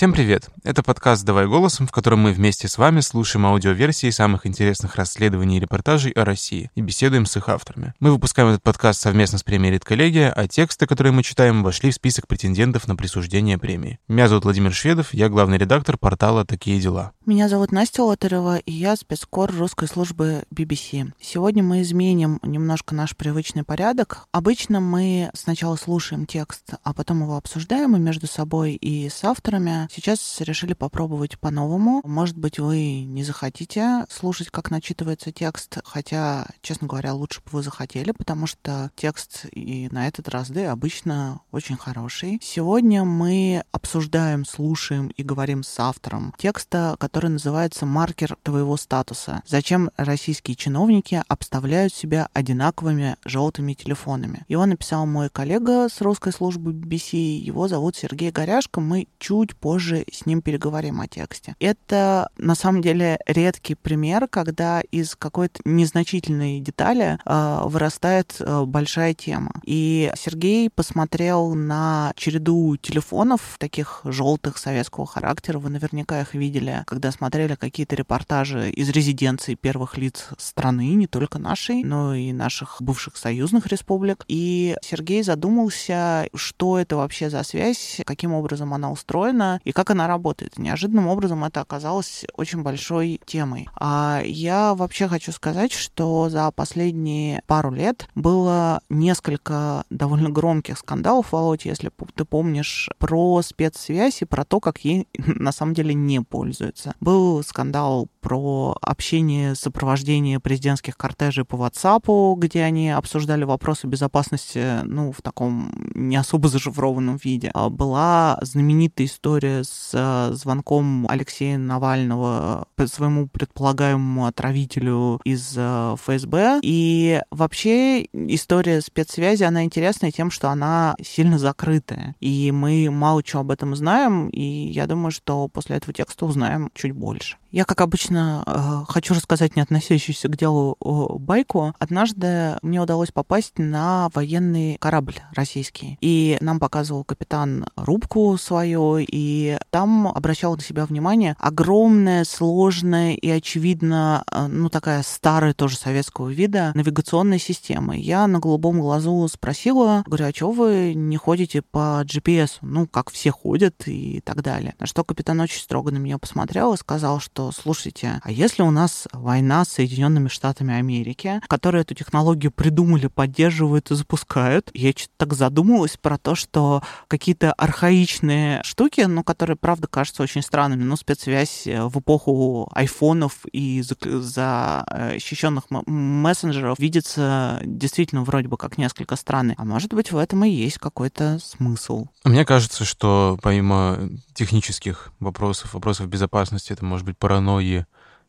Всем привет! Это подкаст «Давай голосом», в котором мы вместе с вами слушаем аудиоверсии самых интересных расследований и репортажей о России и беседуем с их авторами. Мы выпускаем этот подкаст совместно с премией «Редколлегия», а тексты, которые мы читаем, вошли в список претендентов на присуждение премии. Меня зовут Владимир Шведов, я главный редактор портала «Такие дела». Меня зовут Настя Лотарева, и я спецкор русской службы BBC. Сегодня мы изменим немножко наш привычный порядок. Обычно мы сначала слушаем текст, а потом его обсуждаем и между собой, и с авторами. Сейчас решили попробовать по-новому. Может быть, вы не захотите слушать, как начитывается текст, хотя, честно говоря, лучше бы вы захотели, потому что текст и на этот раз, да обычно очень хороший. Сегодня мы обсуждаем, слушаем и говорим с автором текста, который называется «Маркер твоего статуса». Зачем российские чиновники обставляют себя одинаковыми желтыми телефонами? Его написал мой коллега с русской службы BBC, его зовут Сергей Горяшко, мы чуть позже с ним переговорим о тексте. Это на самом деле редкий пример, когда из какой-то незначительной детали э, вырастает э, большая тема. И Сергей посмотрел на череду телефонов таких желтых советского характера. Вы наверняка их видели, когда смотрели какие-то репортажи из резиденции первых лиц страны, не только нашей, но и наших бывших союзных республик. И Сергей задумался, что это вообще за связь, каким образом она устроена и как она работает. Неожиданным образом это оказалось очень большой темой. А я вообще хочу сказать, что за последние пару лет было несколько довольно громких скандалов, Володь, если ты помнишь, про спецсвязь и про то, как ей на самом деле не пользуются. Был скандал про общение, сопровождение президентских кортежей по WhatsApp, где они обсуждали вопросы безопасности, ну, в таком не особо зашифрованном виде. А была знаменитая история с э, звонком Алексея Навального своему предполагаемому отравителю из э, ФСБ. И вообще история спецсвязи, она интересная тем, что она сильно закрытая. И мы мало чего об этом знаем, и я думаю, что после этого текста узнаем чуть больше. Я, как обычно, э, хочу рассказать не относящуюся к делу байку. Однажды мне удалось попасть на военный корабль российский. И нам показывал капитан рубку свою, и там обращал на себя внимание огромная, сложная и, очевидно, э, ну, такая старая тоже советского вида навигационная система. Я на голубом глазу спросила, говорю, а чего вы не ходите по GPS? Ну, как все ходят и так далее. На что капитан очень строго на меня посмотрел и сказал, что что, слушайте, а если у нас война с Соединенными Штатами Америки, которые эту технологию придумали, поддерживают и запускают, я что-то так задумалась про то, что какие-то архаичные штуки, ну, которые, правда, кажутся очень странными, ну, спецсвязь э, в эпоху айфонов и защищенных мессенджеров видится действительно вроде бы как несколько странный. А может быть, в этом и есть какой-то смысл. Мне кажется, что помимо технических вопросов, вопросов безопасности, это может быть паранойи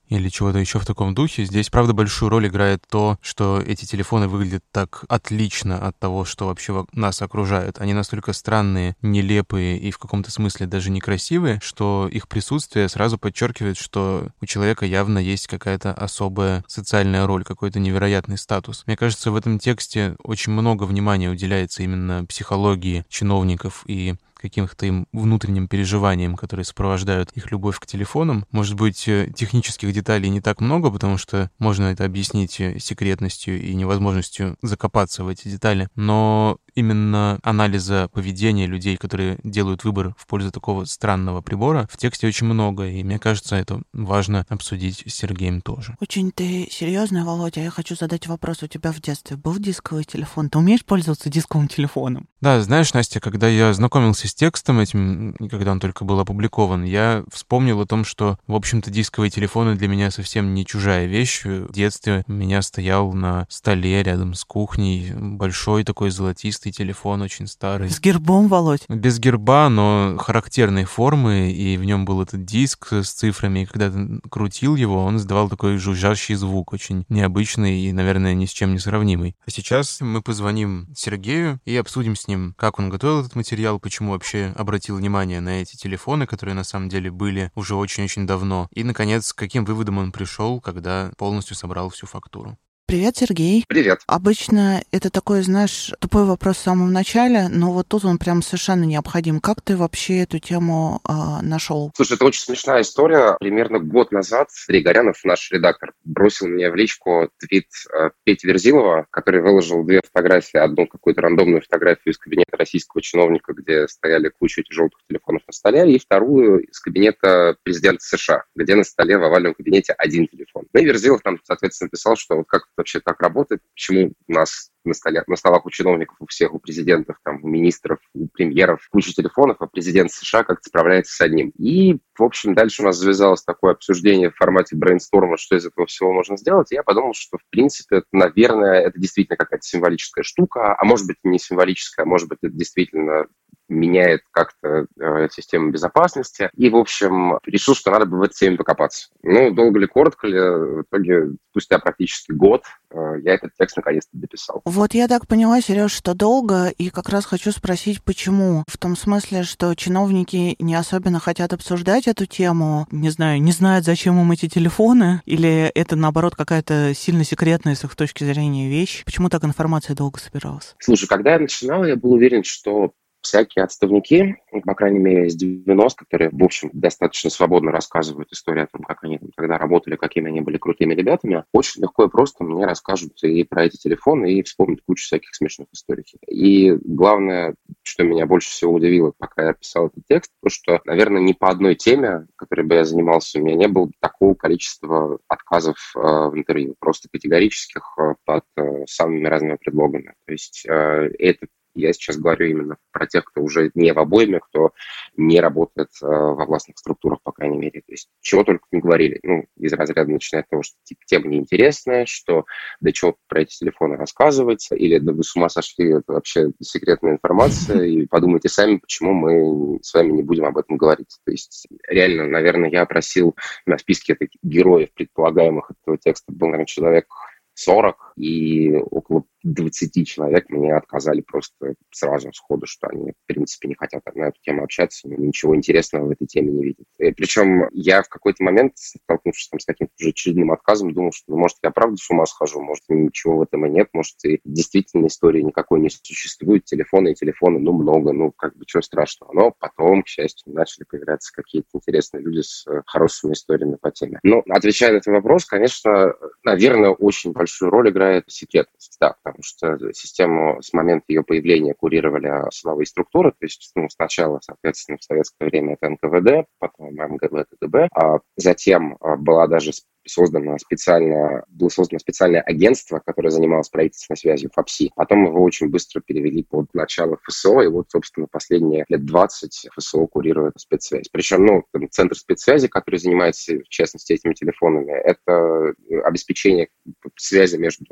или чего-то еще в таком духе. Здесь, правда, большую роль играет то, что эти телефоны выглядят так отлично от того, что вообще нас окружает. Они настолько странные, нелепые и в каком-то смысле даже некрасивые, что их присутствие сразу подчеркивает, что у человека явно есть какая-то особая социальная роль, какой-то невероятный статус. Мне кажется, в этом тексте очень много внимания уделяется именно психологии чиновников и каким-то им внутренним переживаниям, которые сопровождают их любовь к телефонам. Может быть, э, технических деталей не так много, потому что можно это объяснить э, секретностью и невозможностью закопаться в эти детали. Но именно анализа поведения людей, которые делают выбор в пользу такого странного прибора, в тексте очень много, и мне кажется, это важно обсудить с Сергеем тоже. Очень ты серьезный, Володя. Я хочу задать вопрос. У тебя в детстве был дисковый телефон? Ты умеешь пользоваться дисковым телефоном? Да, знаешь, Настя, когда я знакомился с текстом этим, когда он только был опубликован, я вспомнил о том, что, в общем-то, дисковые телефоны для меня совсем не чужая вещь. В детстве у меня стоял на столе рядом с кухней большой такой золотистый чистый телефон, очень старый. С гербом, Володь? Без герба, но характерной формы, и в нем был этот диск с цифрами, и когда ты крутил его, он издавал такой жужжащий звук, очень необычный и, наверное, ни с чем не сравнимый. А сейчас мы позвоним Сергею и обсудим с ним, как он готовил этот материал, почему вообще обратил внимание на эти телефоны, которые на самом деле были уже очень-очень давно, и, наконец, к каким выводом он пришел, когда полностью собрал всю фактуру. Привет, Сергей. Привет. Обычно это такой, знаешь, тупой вопрос в самом начале, но вот тут он прям совершенно необходим. Как ты вообще эту тему э, нашел? Слушай, это очень смешная история. Примерно год назад Сергей Горянов, наш редактор, бросил мне в личку твит э, Пети Верзилова, который выложил две фотографии. Одну какую-то рандомную фотографию из кабинета российского чиновника, где стояли куча этих желтых телефонов на столе, и вторую из кабинета президента США, где на столе в овальном кабинете один телефон. Ну и Верзилов там, соответственно, писал, что вот как вообще так работает, почему у нас на, столе, на столах у чиновников, у всех, у президентов, там, у министров, у премьеров куча телефонов, а президент США как-то справляется с одним. И, в общем, дальше у нас завязалось такое обсуждение в формате брейнсторма, что из этого всего можно сделать. И я подумал, что, в принципе, наверное, это действительно какая-то символическая штука, а может быть, не символическая, а может быть, это действительно меняет как-то э, систему безопасности. И, в общем, решил, что надо бы в этой теме покопаться. Ну, долго ли, коротко ли, в итоге, спустя практически год, э, я этот текст наконец-то дописал. Вот я так поняла, Сереж, что долго, и как раз хочу спросить, почему? В том смысле, что чиновники не особенно хотят обсуждать эту тему, не знаю, не знают, зачем им эти телефоны, или это, наоборот, какая-то сильно секретная с их точки зрения вещь? Почему так информация долго собиралась? Слушай, когда я начинал, я был уверен, что всякие отставники, ну, по крайней мере, из 90-х, которые, в общем, достаточно свободно рассказывают историю о том, как они там тогда работали, какими они были крутыми ребятами, очень легко и просто мне расскажут и про эти телефоны, и вспомнят кучу всяких смешных историй. И главное, что меня больше всего удивило, пока я писал этот текст, то, что, наверное, ни по одной теме, которой бы я занимался, у меня не было такого количества отказов э, в интервью, просто категорических э, под э, самыми разными предлогами. То есть э, это я сейчас говорю именно про тех, кто уже не в обойме, кто не работает э, во властных структурах, по крайней мере. То есть чего только не говорили. Ну, из разряда начиная от того, что типа, тема неинтересная, что да чего про эти телефоны рассказывать, или да вы с ума сошли, это вообще секретная информация, и подумайте сами, почему мы с вами не будем об этом говорить. То есть реально, наверное, я просил на списке таких героев предполагаемых этого текста был, наверное, человек 40, и около 20 человек мне отказали просто сразу сходу, что они, в принципе, не хотят на эту тему общаться, ничего интересного в этой теме не видят. И причем я в какой-то момент, столкнувшись там, с каким-то уже очередным отказом, думал, что, ну, может, я правда с ума схожу, может, ничего в этом и нет, может, и действительно истории никакой не существует, телефоны и телефоны, ну, много, ну, как бы, чего страшного. Но потом, к счастью, начали появляться какие-то интересные люди с э, хорошими историями по теме. Ну, отвечая на этот вопрос, конечно, наверное, очень большую роль играет секретность, да, потому что систему с момента ее появления курировали силовые структуры, то есть ну, сначала, соответственно, в советское время это НКВД, потом МГБ, КГБ, а затем а, была даже создано специальное, было создано специальное агентство, которое занималось правительственной связью ФАПСИ. Потом его очень быстро перевели под начало ФСО, и вот, собственно, последние лет 20 ФСО курирует спецсвязь. Причем, ну, там, центр спецсвязи, который занимается, в частности, этими телефонами, это обеспечение связи между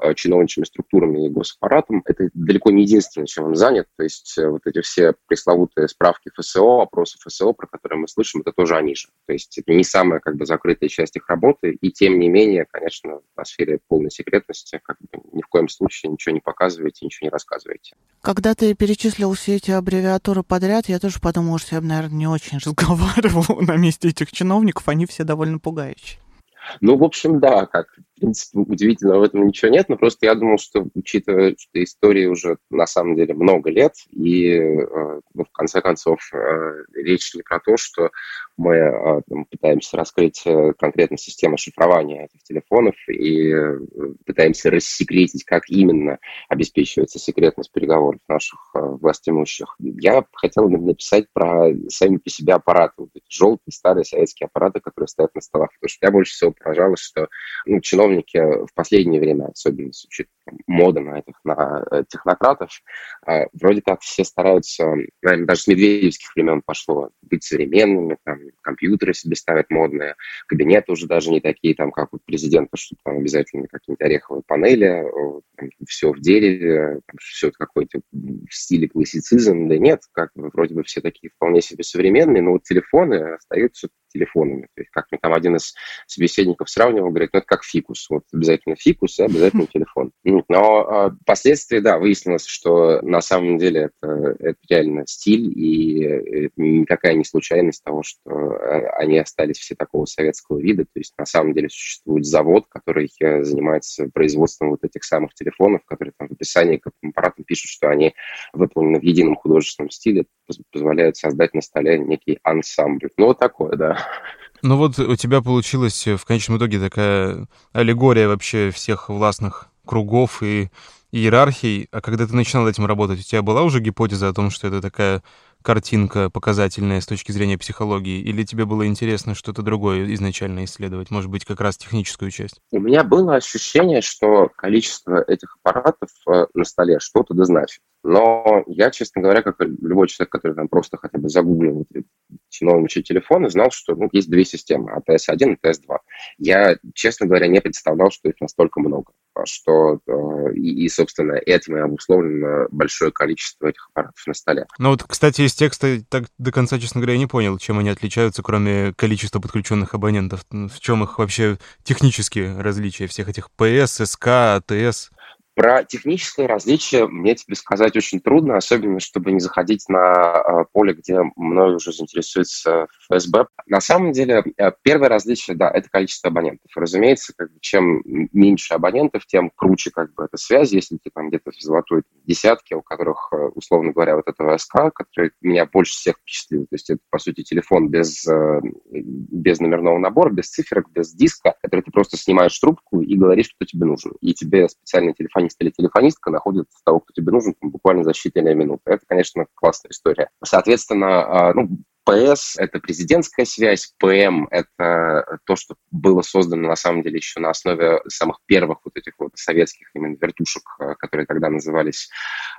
э, чиновничьими структурами и госаппаратом. Это далеко не единственное, чем он занят. То есть э, вот эти все пресловутые справки ФСО, опросы ФСО, про которые мы слышим, это тоже они же. То есть это не самая как бы закрытая часть их работы, работы. И тем не менее, конечно, в сфере полной секретности как бы ни в коем случае ничего не показываете, ничего не рассказываете. Когда ты перечислил все эти аббревиатуры подряд, я тоже подумала, что я бы, наверное, не очень разговаривал на месте этих чиновников. Они все довольно пугающие. Ну, в общем, да, как, принципе, удивительно в этом ничего нет, но просто я думал, что, учитывая, что истории уже на самом деле много лет, и, э, ну, в конце концов, э, речь не про то, что мы э, там, пытаемся раскрыть конкретно систему шифрования этих телефонов и пытаемся рассекретить, как именно обеспечивается секретность переговоров наших властимущих. Я хотел написать про сами по себе аппараты, вот эти желтые старые советские аппараты, которые стоят на столах, потому что я больше всего поражалось, что ну, чиновники в последнее время, особенно с учетом мода на этих на э, технократов, э, вроде как все стараются, наверное, даже с медведевских времен пошло, быть современными, там, компьютеры себе ставят модные, кабинеты уже даже не такие, там, как у президента, что там обязательно какие-нибудь ореховые панели, там, все в дереве, там, все какой-то в стиле классицизм, да нет, как вроде бы все такие вполне себе современные, но вот телефоны остаются телефонами. То есть, как мне там один из собеседников сравнивал, говорит, ну, это как фикус. Вот обязательно фикус и обязательно телефон. Но э, впоследствии, да, выяснилось, что на самом деле это, это реально стиль, и это никакая не случайность того, что э, они остались все такого советского вида. То есть, на самом деле, существует завод, который занимается производством вот этих самых телефонов, которые там в описании к аппаратам пишут, что они выполнены в едином художественном стиле, позволяют создать на столе некий ансамбль. Ну, вот такое, да. Ну вот у тебя получилась в конечном итоге такая аллегория вообще всех властных кругов и иерархий. А когда ты начинал этим работать, у тебя была уже гипотеза о том, что это такая картинка показательная с точки зрения психологии, или тебе было интересно что-то другое изначально исследовать, может быть, как раз техническую часть? У меня было ощущение, что количество этих аппаратов э, на столе что-то да значит. Но я, честно говоря, как любой человек, который там просто хотя бы загуглил чиновничий телефон и знал, что ну, есть две системы, АТС-1 и АТС-2. Я, честно говоря, не представлял, что их настолько много, что э, и, и, собственно, этим и обусловлено большое количество этих аппаратов на столе. Ну вот, кстати, из текста так до конца, честно говоря, я не понял, чем они отличаются, кроме количества подключенных абонентов. В чем их вообще технические различия всех этих ПС, СК, АТС? Про техническое различие мне тебе сказать очень трудно, особенно чтобы не заходить на э, поле, где мной уже заинтересуется ФСБ. На самом деле, э, первое различие, да, это количество абонентов. Разумеется, как бы, чем меньше абонентов, тем круче как бы эта связь. Если ты там где-то в золотой десятке, у которых, э, условно говоря, вот это СК, который меня больше всех впечатлил, то есть это, по сути, телефон без, без номерного набора, без циферок, без диска, который ты просто снимаешь трубку и говоришь, что тебе нужен. И тебе специальный телефон телефонист или телефонистка находит того, кто тебе нужен, буквально за считанные минуты. Это, конечно, классная история. Соответственно, а, ну, ПС – это президентская связь, ПМ – это то, что было создано на самом деле еще на основе самых первых вот этих вот советских именно вертушек, э, которые тогда назывались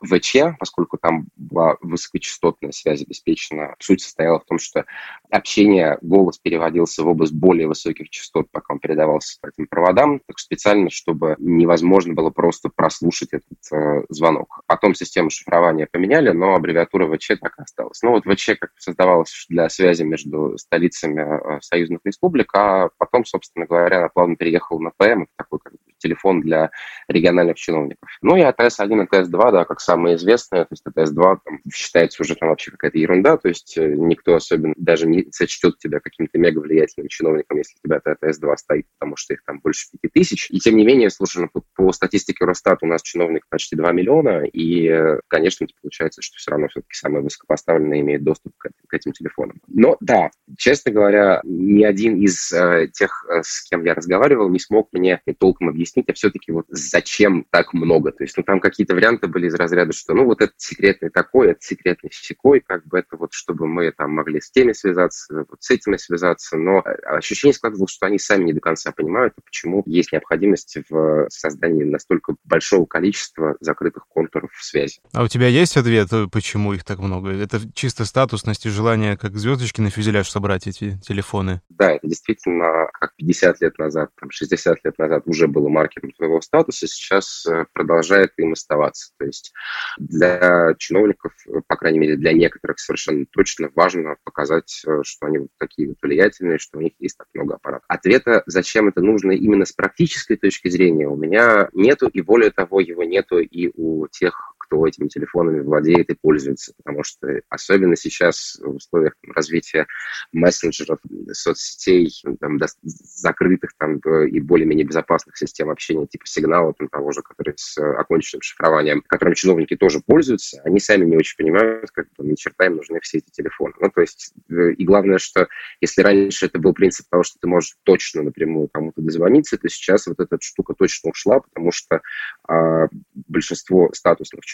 ВЧ, поскольку там была высокочастотная связь обеспечена. Суть состояла в том, что общение, голос переводился в область более высоких частот, пока он передавался по этим проводам, так специально, чтобы невозможно было просто прослушать этот э, звонок. Потом систему шифрования поменяли, но аббревиатура ВЧ так и осталась. Ну вот ВЧ как создавалась для связи между столицами э, союзных республик, а потом, собственно говоря, она плавно переехала на ПМ, это такой как бы, телефон для региональных чиновников. Ну и АТС-1 и АТС-2, да, как самые известные, то есть АТС-2 там, считается уже там вообще какая-то ерунда, то есть э, никто особенно даже не сочтет тебя каким-то мега влиятельным чиновником, если у тебя АТС-2 стоит, потому что их там больше пяти тысяч. И тем не менее, слушай, ну, по, по статистике Росстата у нас чиновников почти 2 миллиона, и, э, конечно, получается, что все равно все-таки самые высокопоставленные имеют доступ к, к этим телефоном. Но да, честно говоря, ни один из э, тех, э, с кем я разговаривал, не смог мне толком объяснить, а все-таки вот зачем так много. То есть, ну, там какие-то варианты были из разряда, что, ну, вот это секретный такой, это секретный секой, как бы это вот, чтобы мы там могли с теми связаться, вот с этими связаться, но э, ощущение складывалось, что они сами не до конца понимают, почему есть необходимость в создании настолько большого количества закрытых контуров связи. А у тебя есть ответ, почему их так много? Это чисто статусность и желание как звездочки на фюзеляж собрать эти телефоны. Да, это действительно как 50 лет назад, там, 60 лет назад уже было маркером твоего статуса, сейчас э, продолжает им оставаться. То есть для чиновников, э, по крайней мере, для некоторых совершенно точно важно показать, э, что они такие вот влиятельные, что у них есть так много аппаратов. Ответа, зачем это нужно именно с практической точки зрения, у меня нету, и более того, его нету и у тех кто этими телефонами владеет и пользуется, потому что особенно сейчас в условиях там, развития мессенджеров, соцсетей, там, закрытых там, и более-менее безопасных систем общения типа сигнала там, того же, который с оконченным шифрованием, которым чиновники тоже пользуются, они сами не очень понимают, как бы, ни черта им нужны все эти телефоны. Ну, то есть, э, и главное, что если раньше это был принцип того, что ты можешь точно напрямую кому-то дозвониться, то сейчас вот эта штука точно ушла, потому что а, большинство статусных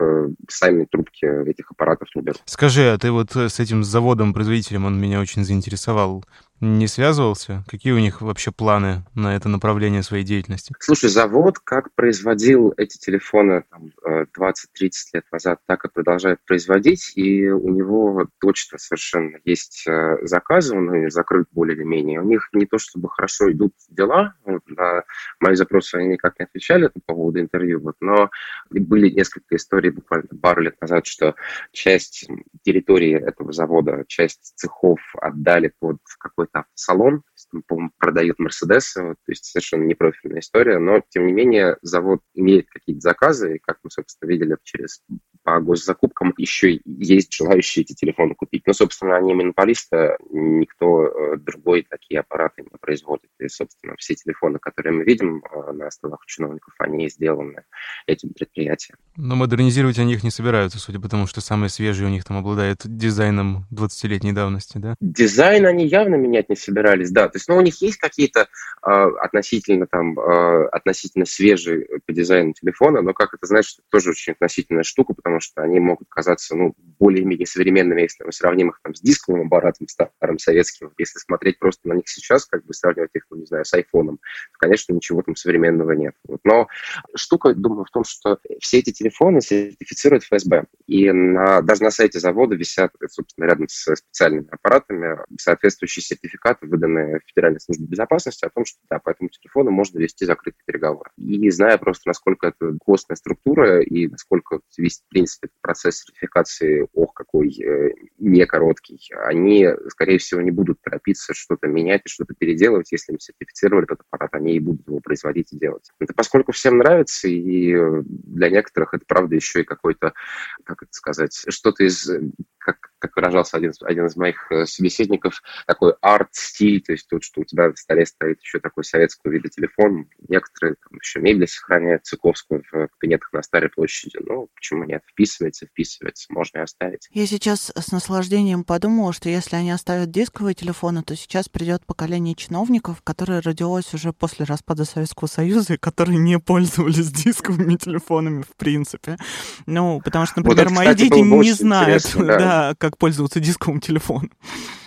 э, сами трубки этих аппаратов не берут. Скажи, а ты вот э, с этим заводом-производителем, он меня очень заинтересовал. Не связывался? Какие у них вообще планы на это направление своей деятельности? Слушай, завод как производил эти телефоны там, 20-30 э, лет назад, так и продолжает производить, и у него точно совершенно есть э, заказы, он закрыт более или менее. У них не то чтобы хорошо идут дела, на мои запросы они никак не отвечали по поводу интервью, вот, но были несколько историй буквально пару лет назад, что часть территории этого завода, часть цехов отдали под какой-то салон, по-моему, продают Мерседесы, то есть совершенно непрофильная история, но, тем не менее, завод имеет какие-то заказы, и, как мы, собственно, видели через по госзакупкам, еще есть желающие эти телефоны купить. Но, собственно, они монополисты, никто э, другой такие аппараты не производит. И, собственно, все телефоны, которые мы видим э, на столах чиновников, они сделаны этим предприятием. Но модернизировать они их не собираются, судя по тому, что самые свежие у них там обладают дизайном 20-летней давности, да? Дизайн они явно менять не собирались, да. То есть, ну, у них есть какие-то э, относительно там, э, относительно свежие по дизайну телефона, но, как это знаешь, тоже очень относительная штука, потому что они могут казаться, ну, более-менее современными, если мы сравним их там с дисковым аппаратом старым советским. Если смотреть просто на них сейчас, как бы сравнивать их, ну, не знаю, с айфоном, то, конечно, ничего там современного нет. Вот. Но штука, думаю, в том, что все эти телефоны сертифицируют ФСБ. И на, даже на сайте завода висят, собственно, рядом с специальными аппаратами соответствующие сертификаты, выданные Федеральной службе безопасности, о том, что да, по этому телефону можно вести закрытый переговор. И зная просто, насколько это костная структура и насколько весь, принципе, процесс сертификации, ох, какой э, не короткий, они, скорее всего, не будут торопиться что-то менять и что-то переделывать, если им сертифицировали этот аппарат, они и будут его производить и делать. Это поскольку всем нравится, и для некоторых это, правда, еще и какой-то, как это сказать, что-то из как, как выражался один, один из моих э, собеседников, такой арт-стиль, то есть тут, что у тебя в столе стоит еще такой советского вида телефон, некоторые там еще мебель сохраняют, Цыковскую в кабинетах на Старой площади, ну, почему нет, вписывается, вписывается, можно и оставить. Я сейчас с наслаждением подумала, что если они оставят дисковые телефоны, то сейчас придет поколение чиновников, которое родилось уже после распада Советского Союза и которые не пользовались дисковыми телефонами в принципе. Ну, потому что, например, вот это, мои дети не знают, да, да, как пользоваться дисковым телефоном.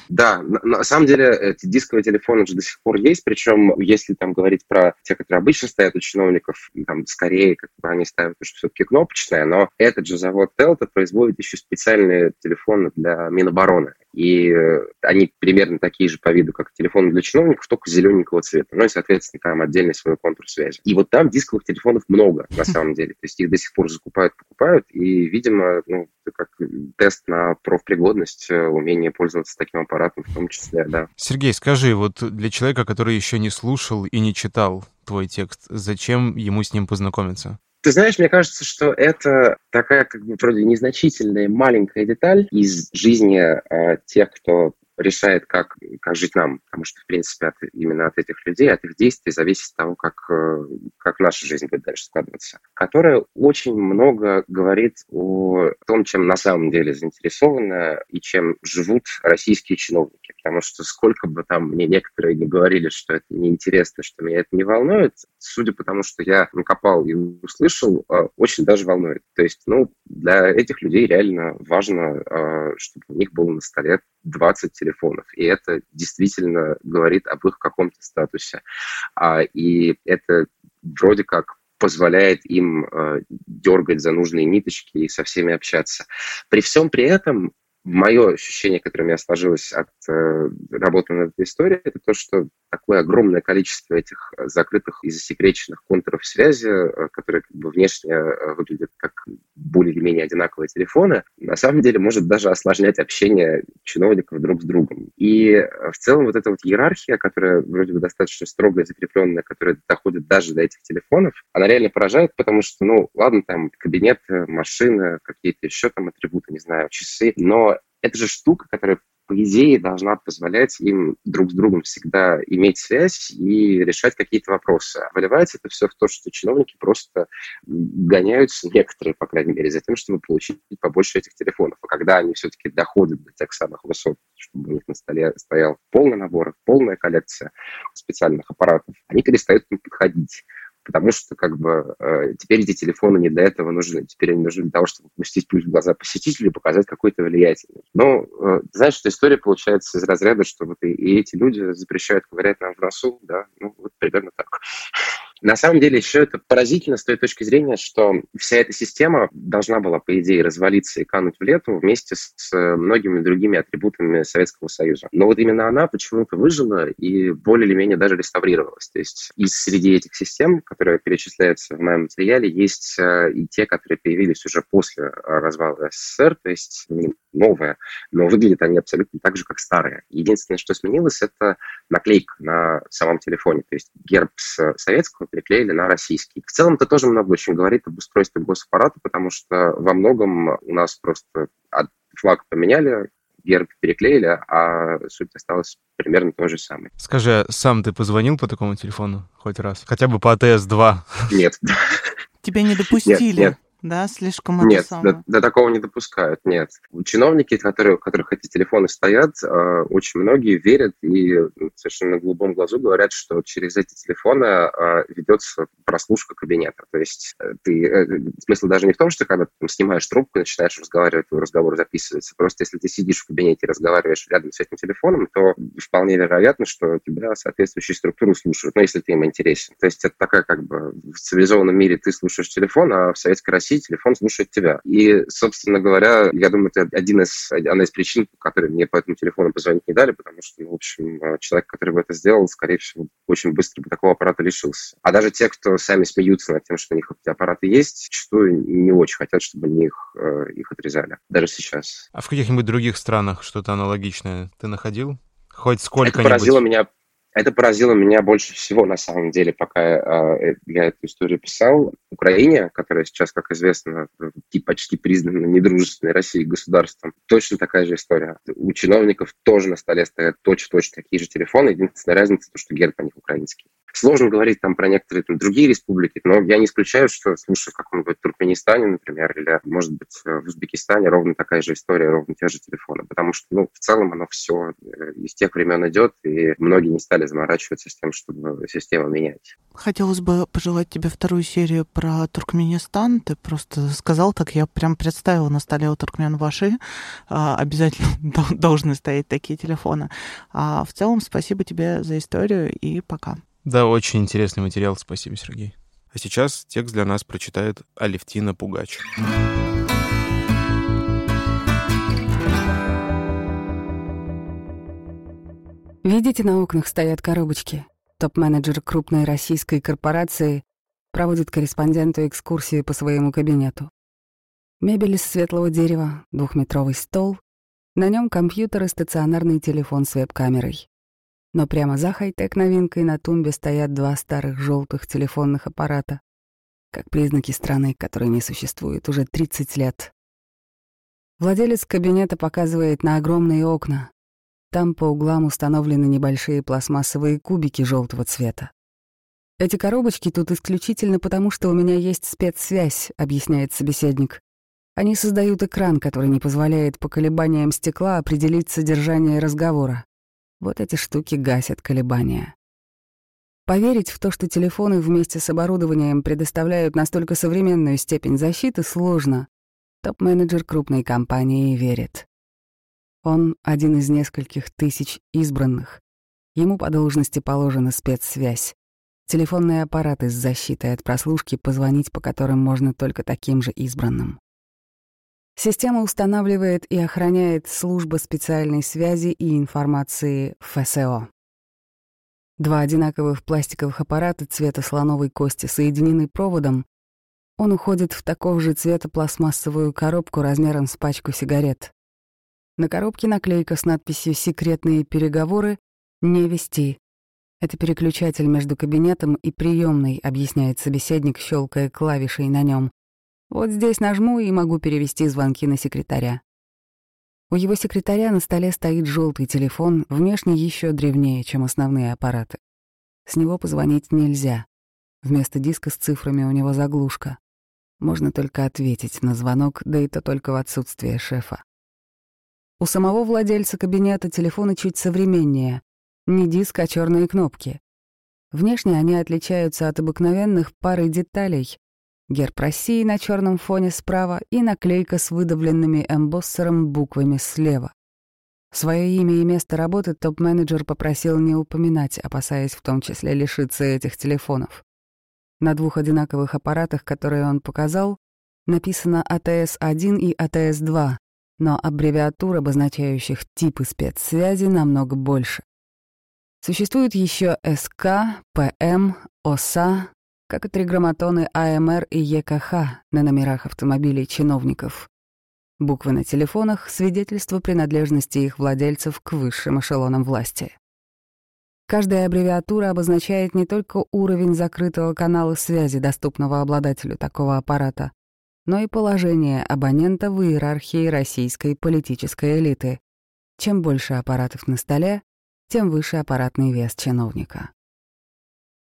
Да, на, на самом деле эти дисковые телефоны уже до сих пор есть, причем если там говорить про те, которые обычно стоят у чиновников, там скорее как бы они ставят уже все-таки кнопочное, но этот же завод Телта производит еще специальные телефоны для Минобороны. И э, они примерно такие же по виду, как телефоны для чиновников, только зелененького цвета. Ну и, соответственно, там отдельный свой контур связи. И вот там дисковых телефонов много, на самом деле. То есть их до сих пор закупают, покупают. И, видимо, ну, как тест на профпригодность, э, умение пользоваться таким аппаратом в том числе, да. Сергей, скажи, вот для человека, который еще не слушал и не читал твой текст, зачем ему с ним познакомиться? Ты знаешь, мне кажется, что это такая как бы вроде незначительная маленькая деталь из жизни э, тех, кто решает, как, как жить нам. Потому что, в принципе, от, именно от этих людей, от их действий зависит того, как, э, как наша жизнь будет дальше складываться. Которая очень много говорит о том, чем на самом деле заинтересованы и чем живут российские чиновники. Потому что сколько бы там мне некоторые не говорили, что это неинтересно, что меня это не волнует, судя по тому, что я накопал и услышал, э, очень даже волнует. То есть, ну, для этих людей реально важно, э, чтобы у них было на столе 20 телефонов. И это действительно говорит об их каком-то статусе. А, и это вроде как позволяет им э, дергать за нужные ниточки и со всеми общаться. При всем при этом мое ощущение, которое у меня сложилось от э, работы над этой историей, это то, что такое огромное количество этих закрытых и засекреченных контуров связи, э, которые как бы внешне э, выглядят как более или менее одинаковые телефоны, на самом деле может даже осложнять общение чиновников друг с другом. И э, в целом вот эта вот иерархия, которая вроде бы достаточно строгая, закрепленная, которая доходит даже до этих телефонов, она реально поражает, потому что, ну, ладно, там кабинет, машина, какие-то еще там атрибуты, не знаю, часы, но это же штука, которая по идее, должна позволять им друг с другом всегда иметь связь и решать какие-то вопросы. А выливается это все в то, что чиновники просто гоняются, некоторые, по крайней мере, за тем, чтобы получить побольше этих телефонов. А когда они все-таки доходят до тех самых высот, чтобы у них на столе стоял полный набор, полная коллекция специальных аппаратов, они перестают к ним подходить потому что как бы э, теперь эти телефоны не для этого нужны. Теперь они нужны для того, чтобы пустить путь в глаза посетителю и показать какой-то влиятельный. Но э, знаешь, что история получается из разряда, что вот и, и эти люди запрещают ковырять нам в носу, да, ну вот примерно так. На самом деле еще это поразительно с той точки зрения, что вся эта система должна была, по идее, развалиться и кануть в лету вместе с многими другими атрибутами Советского Союза. Но вот именно она почему-то выжила и более или менее даже реставрировалась. То есть из среди этих систем, которые перечисляются в моем материале, есть э, и те, которые появились уже после развала СССР, то есть новые, но выглядят они абсолютно так же, как старые. Единственное, что сменилось, это наклейка на самом телефоне. То есть герб с советского приклеили на российский. В целом это тоже много очень говорит об устройстве госаппарата, потому что во многом у нас просто флаг поменяли, герб переклеили, а суть осталась примерно то же самое. Скажи, сам ты позвонил по такому телефону хоть раз? Хотя бы по АТС-2? Нет. Тебя не допустили? Нет, нет да, слишком Нет, до, до такого не допускают, нет. Чиновники, которые, у которых эти телефоны стоят, э, очень многие верят и совершенно на голубом глазу говорят, что через эти телефоны э, ведется прослушка кабинета. То есть э, ты, э, смысл даже не в том, что когда ты там, снимаешь трубку и начинаешь разговаривать, твой разговор записывается. Просто если ты сидишь в кабинете и разговариваешь рядом с этим телефоном, то вполне вероятно, что тебя соответствующие структуры слушают, ну, если ты им интересен. То есть это такая как бы в цивилизованном мире ты слушаешь телефон, а в Советской России России телефон слушает тебя. И, собственно говоря, я думаю, это один из, одна из причин, по которой мне по этому телефону позвонить не дали, потому что, ну, в общем, человек, который бы это сделал, скорее всего, очень быстро бы такого аппарата лишился. А даже те, кто сами смеются над тем, что у них эти аппараты есть, зачастую не очень хотят, чтобы они их, э, их отрезали. Даже сейчас. А в каких-нибудь других странах что-то аналогичное ты находил? Хоть сколько-нибудь? Это поразило меня это поразило меня больше всего, на самом деле, пока э, я эту историю писал. Украине, которая сейчас, как известно, почти признана недружественной России государством, точно такая же история. У чиновников тоже на столе стоят точно-точно такие же телефоны. Единственная разница, то, что герб у них украинский. Сложно говорить там про некоторые там, другие республики, но я не исключаю, что, слушай, в каком-нибудь Туркменистане, например, или, может быть, в Узбекистане ровно такая же история, ровно те же телефоны. Потому что, ну, в целом оно все э, из тех времен идет, и многие не стали заморачиваться с тем, чтобы систему менять. Хотелось бы пожелать тебе вторую серию про Туркменистан. Ты просто сказал так, я прям представила на столе у туркмен ваши. А, обязательно должны стоять такие телефоны. А в целом, спасибо тебе за историю и пока. Да, очень интересный материал, спасибо, Сергей. А сейчас текст для нас прочитает Алевтина Пугач. Видите, на окнах стоят коробочки. Топ-менеджер крупной российской корпорации проводит корреспонденту экскурсию по своему кабинету. Мебель из светлого дерева, двухметровый стол, на нем компьютер и стационарный телефон с веб-камерой. Но прямо за хай-тек новинкой на тумбе стоят два старых желтых телефонных аппарата, как признаки страны, которой не существует уже 30 лет. Владелец кабинета показывает на огромные окна. Там по углам установлены небольшие пластмассовые кубики желтого цвета. Эти коробочки тут исключительно потому, что у меня есть спецсвязь, объясняет собеседник. Они создают экран, который не позволяет по колебаниям стекла определить содержание разговора. Вот эти штуки гасят колебания. Поверить в то, что телефоны вместе с оборудованием предоставляют настолько современную степень защиты, сложно. Топ-менеджер крупной компании верит. Он один из нескольких тысяч избранных. Ему по должности положена спецсвязь. Телефонные аппараты с защитой от прослушки, позвонить по которым можно только таким же избранным. Система устанавливает и охраняет служба специальной связи и информации ФСО. Два одинаковых пластиковых аппарата цвета слоновой кости соединены проводом. Он уходит в такого же цвета пластмассовую коробку размером с пачку сигарет. На коробке наклейка с надписью «Секретные переговоры. Не вести». Это переключатель между кабинетом и приемной, объясняет собеседник, щелкая клавишей на нем. Вот здесь нажму и могу перевести звонки на секретаря. У его секретаря на столе стоит желтый телефон, внешне еще древнее, чем основные аппараты. С него позвонить нельзя. Вместо диска с цифрами у него заглушка. Можно только ответить на звонок, да и то только в отсутствие шефа. У самого владельца кабинета телефоны чуть современнее. Не диск, а черные кнопки. Внешне они отличаются от обыкновенных парой деталей. Герб России на черном фоне справа и наклейка с выдавленными эмбоссером буквами слева. Свое имя и место работы топ-менеджер попросил не упоминать, опасаясь в том числе лишиться этих телефонов. На двух одинаковых аппаратах, которые он показал, написано АТС-1 и АТС-2, но аббревиатур, обозначающих типы спецсвязи, намного больше. Существуют еще СК, ПМ, ОСА, как и триграмматоны АМР и ЕКХ на номерах автомобилей чиновников. Буквы на телефонах — свидетельство принадлежности их владельцев к высшим эшелонам власти. Каждая аббревиатура обозначает не только уровень закрытого канала связи, доступного обладателю такого аппарата, но и положение абонента в иерархии российской политической элиты. Чем больше аппаратов на столе, тем выше аппаратный вес чиновника.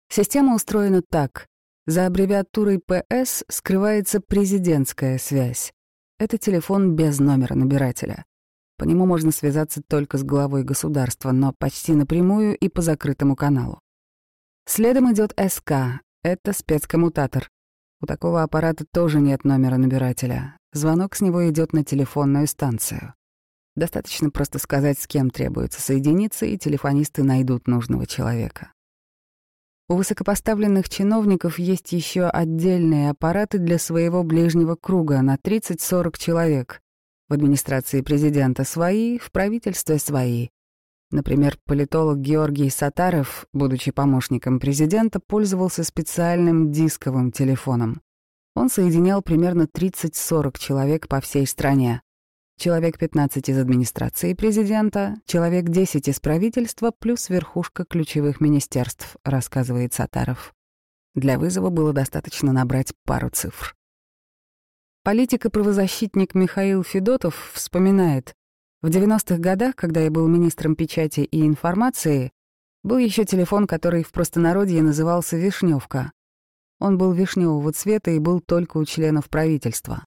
Система устроена так. За аббревиатурой ПС скрывается президентская связь. Это телефон без номера набирателя. По нему можно связаться только с главой государства, но почти напрямую и по закрытому каналу. Следом идет СК. Это спецкоммутатор. У такого аппарата тоже нет номера набирателя. Звонок с него идет на телефонную станцию. Достаточно просто сказать, с кем требуется соединиться, и телефонисты найдут нужного человека. У высокопоставленных чиновников есть еще отдельные аппараты для своего ближнего круга на 30-40 человек. В администрации президента свои, в правительстве свои. Например, политолог Георгий Сатаров, будучи помощником президента, пользовался специальным дисковым телефоном. Он соединял примерно 30-40 человек по всей стране человек 15 из администрации президента, человек 10 из правительства, плюс верхушка ключевых министерств, рассказывает Сатаров. Для вызова было достаточно набрать пару цифр. Политик и правозащитник Михаил Федотов вспоминает, в 90-х годах, когда я был министром печати и информации, был еще телефон, который в простонародье назывался «Вишневка». Он был вишневого цвета и был только у членов правительства.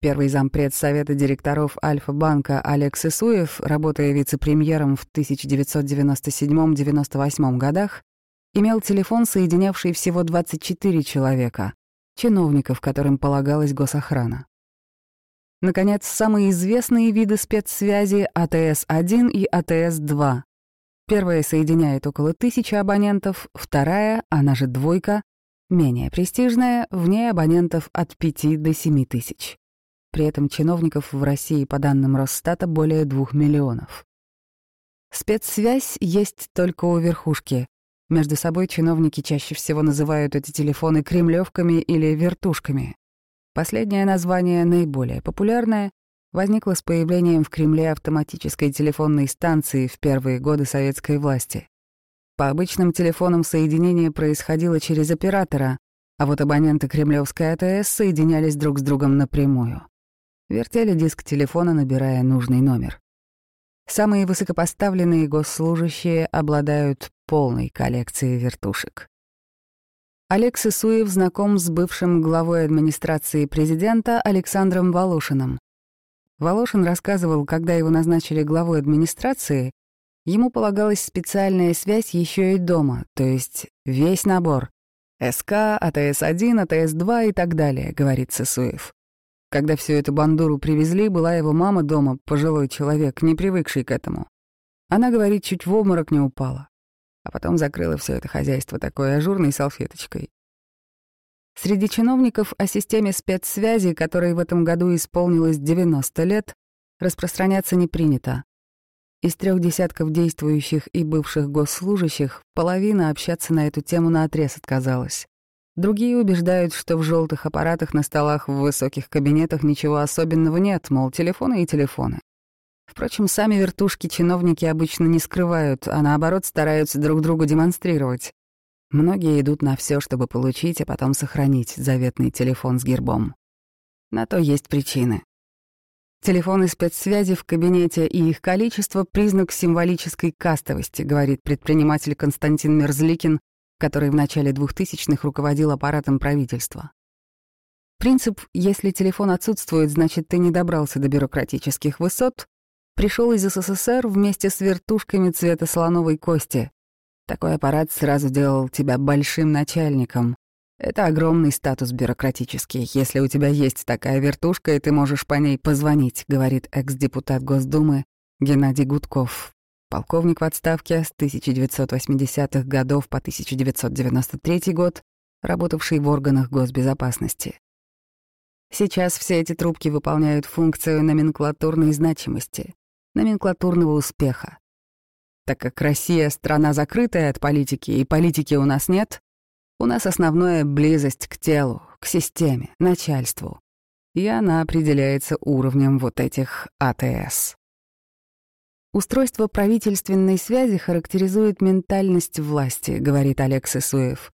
Первый зампред Совета директоров Альфа-банка Алекс Исуев, работая вице-премьером в 1997-98 годах, имел телефон, соединявший всего 24 человека, чиновников, которым полагалась госохрана. Наконец, самые известные виды спецсвязи АТС-1 и АТС-2. Первая соединяет около тысячи абонентов, вторая, она же двойка, менее престижная, в ней абонентов от 5 до 7 тысяч. При этом чиновников в России, по данным Росстата, более двух миллионов. Спецсвязь есть только у верхушки. Между собой чиновники чаще всего называют эти телефоны кремлевками или вертушками. Последнее название, наиболее популярное, возникло с появлением в Кремле автоматической телефонной станции в первые годы советской власти. По обычным телефонам соединение происходило через оператора, а вот абоненты кремлевской АТС соединялись друг с другом напрямую. Вертели диск телефона, набирая нужный номер. Самые высокопоставленные госслужащие обладают полной коллекцией вертушек. Олег Сысуев знаком с бывшим главой администрации президента Александром Волошиным. Волошин рассказывал, когда его назначили главой администрации, ему полагалась специальная связь еще и дома, то есть весь набор. СК, АТС-1, АТС-2 и так далее, говорит Сысуев. Когда всю эту бандуру привезли, была его мама дома, пожилой человек, не привыкший к этому. Она, говорит, чуть в обморок не упала. А потом закрыла все это хозяйство такой ажурной салфеточкой. Среди чиновников о системе спецсвязи, которой в этом году исполнилось 90 лет, распространяться не принято. Из трех десятков действующих и бывших госслужащих половина общаться на эту тему наотрез отказалась. Другие убеждают, что в желтых аппаратах на столах в высоких кабинетах ничего особенного нет, мол, телефоны и телефоны. Впрочем, сами вертушки чиновники обычно не скрывают, а наоборот стараются друг другу демонстрировать. Многие идут на все, чтобы получить, а потом сохранить заветный телефон с гербом. На то есть причины. Телефоны спецсвязи в кабинете и их количество — признак символической кастовости, говорит предприниматель Константин Мерзликин, который в начале 2000-х руководил аппаратом правительства. Принцип «если телефон отсутствует, значит, ты не добрался до бюрократических высот» пришел из СССР вместе с вертушками цвета слоновой кости. Такой аппарат сразу делал тебя большим начальником. Это огромный статус бюрократический. Если у тебя есть такая вертушка, и ты можешь по ней позвонить, говорит экс-депутат Госдумы Геннадий Гудков, полковник в отставке с 1980-х годов по 1993 год, работавший в органах госбезопасности. Сейчас все эти трубки выполняют функцию номенклатурной значимости, номенклатурного успеха. Так как Россия — страна закрытая от политики, и политики у нас нет, у нас основное — близость к телу, к системе, начальству. И она определяется уровнем вот этих АТС. Устройство правительственной связи характеризует ментальность власти, говорит Олег Сысуев.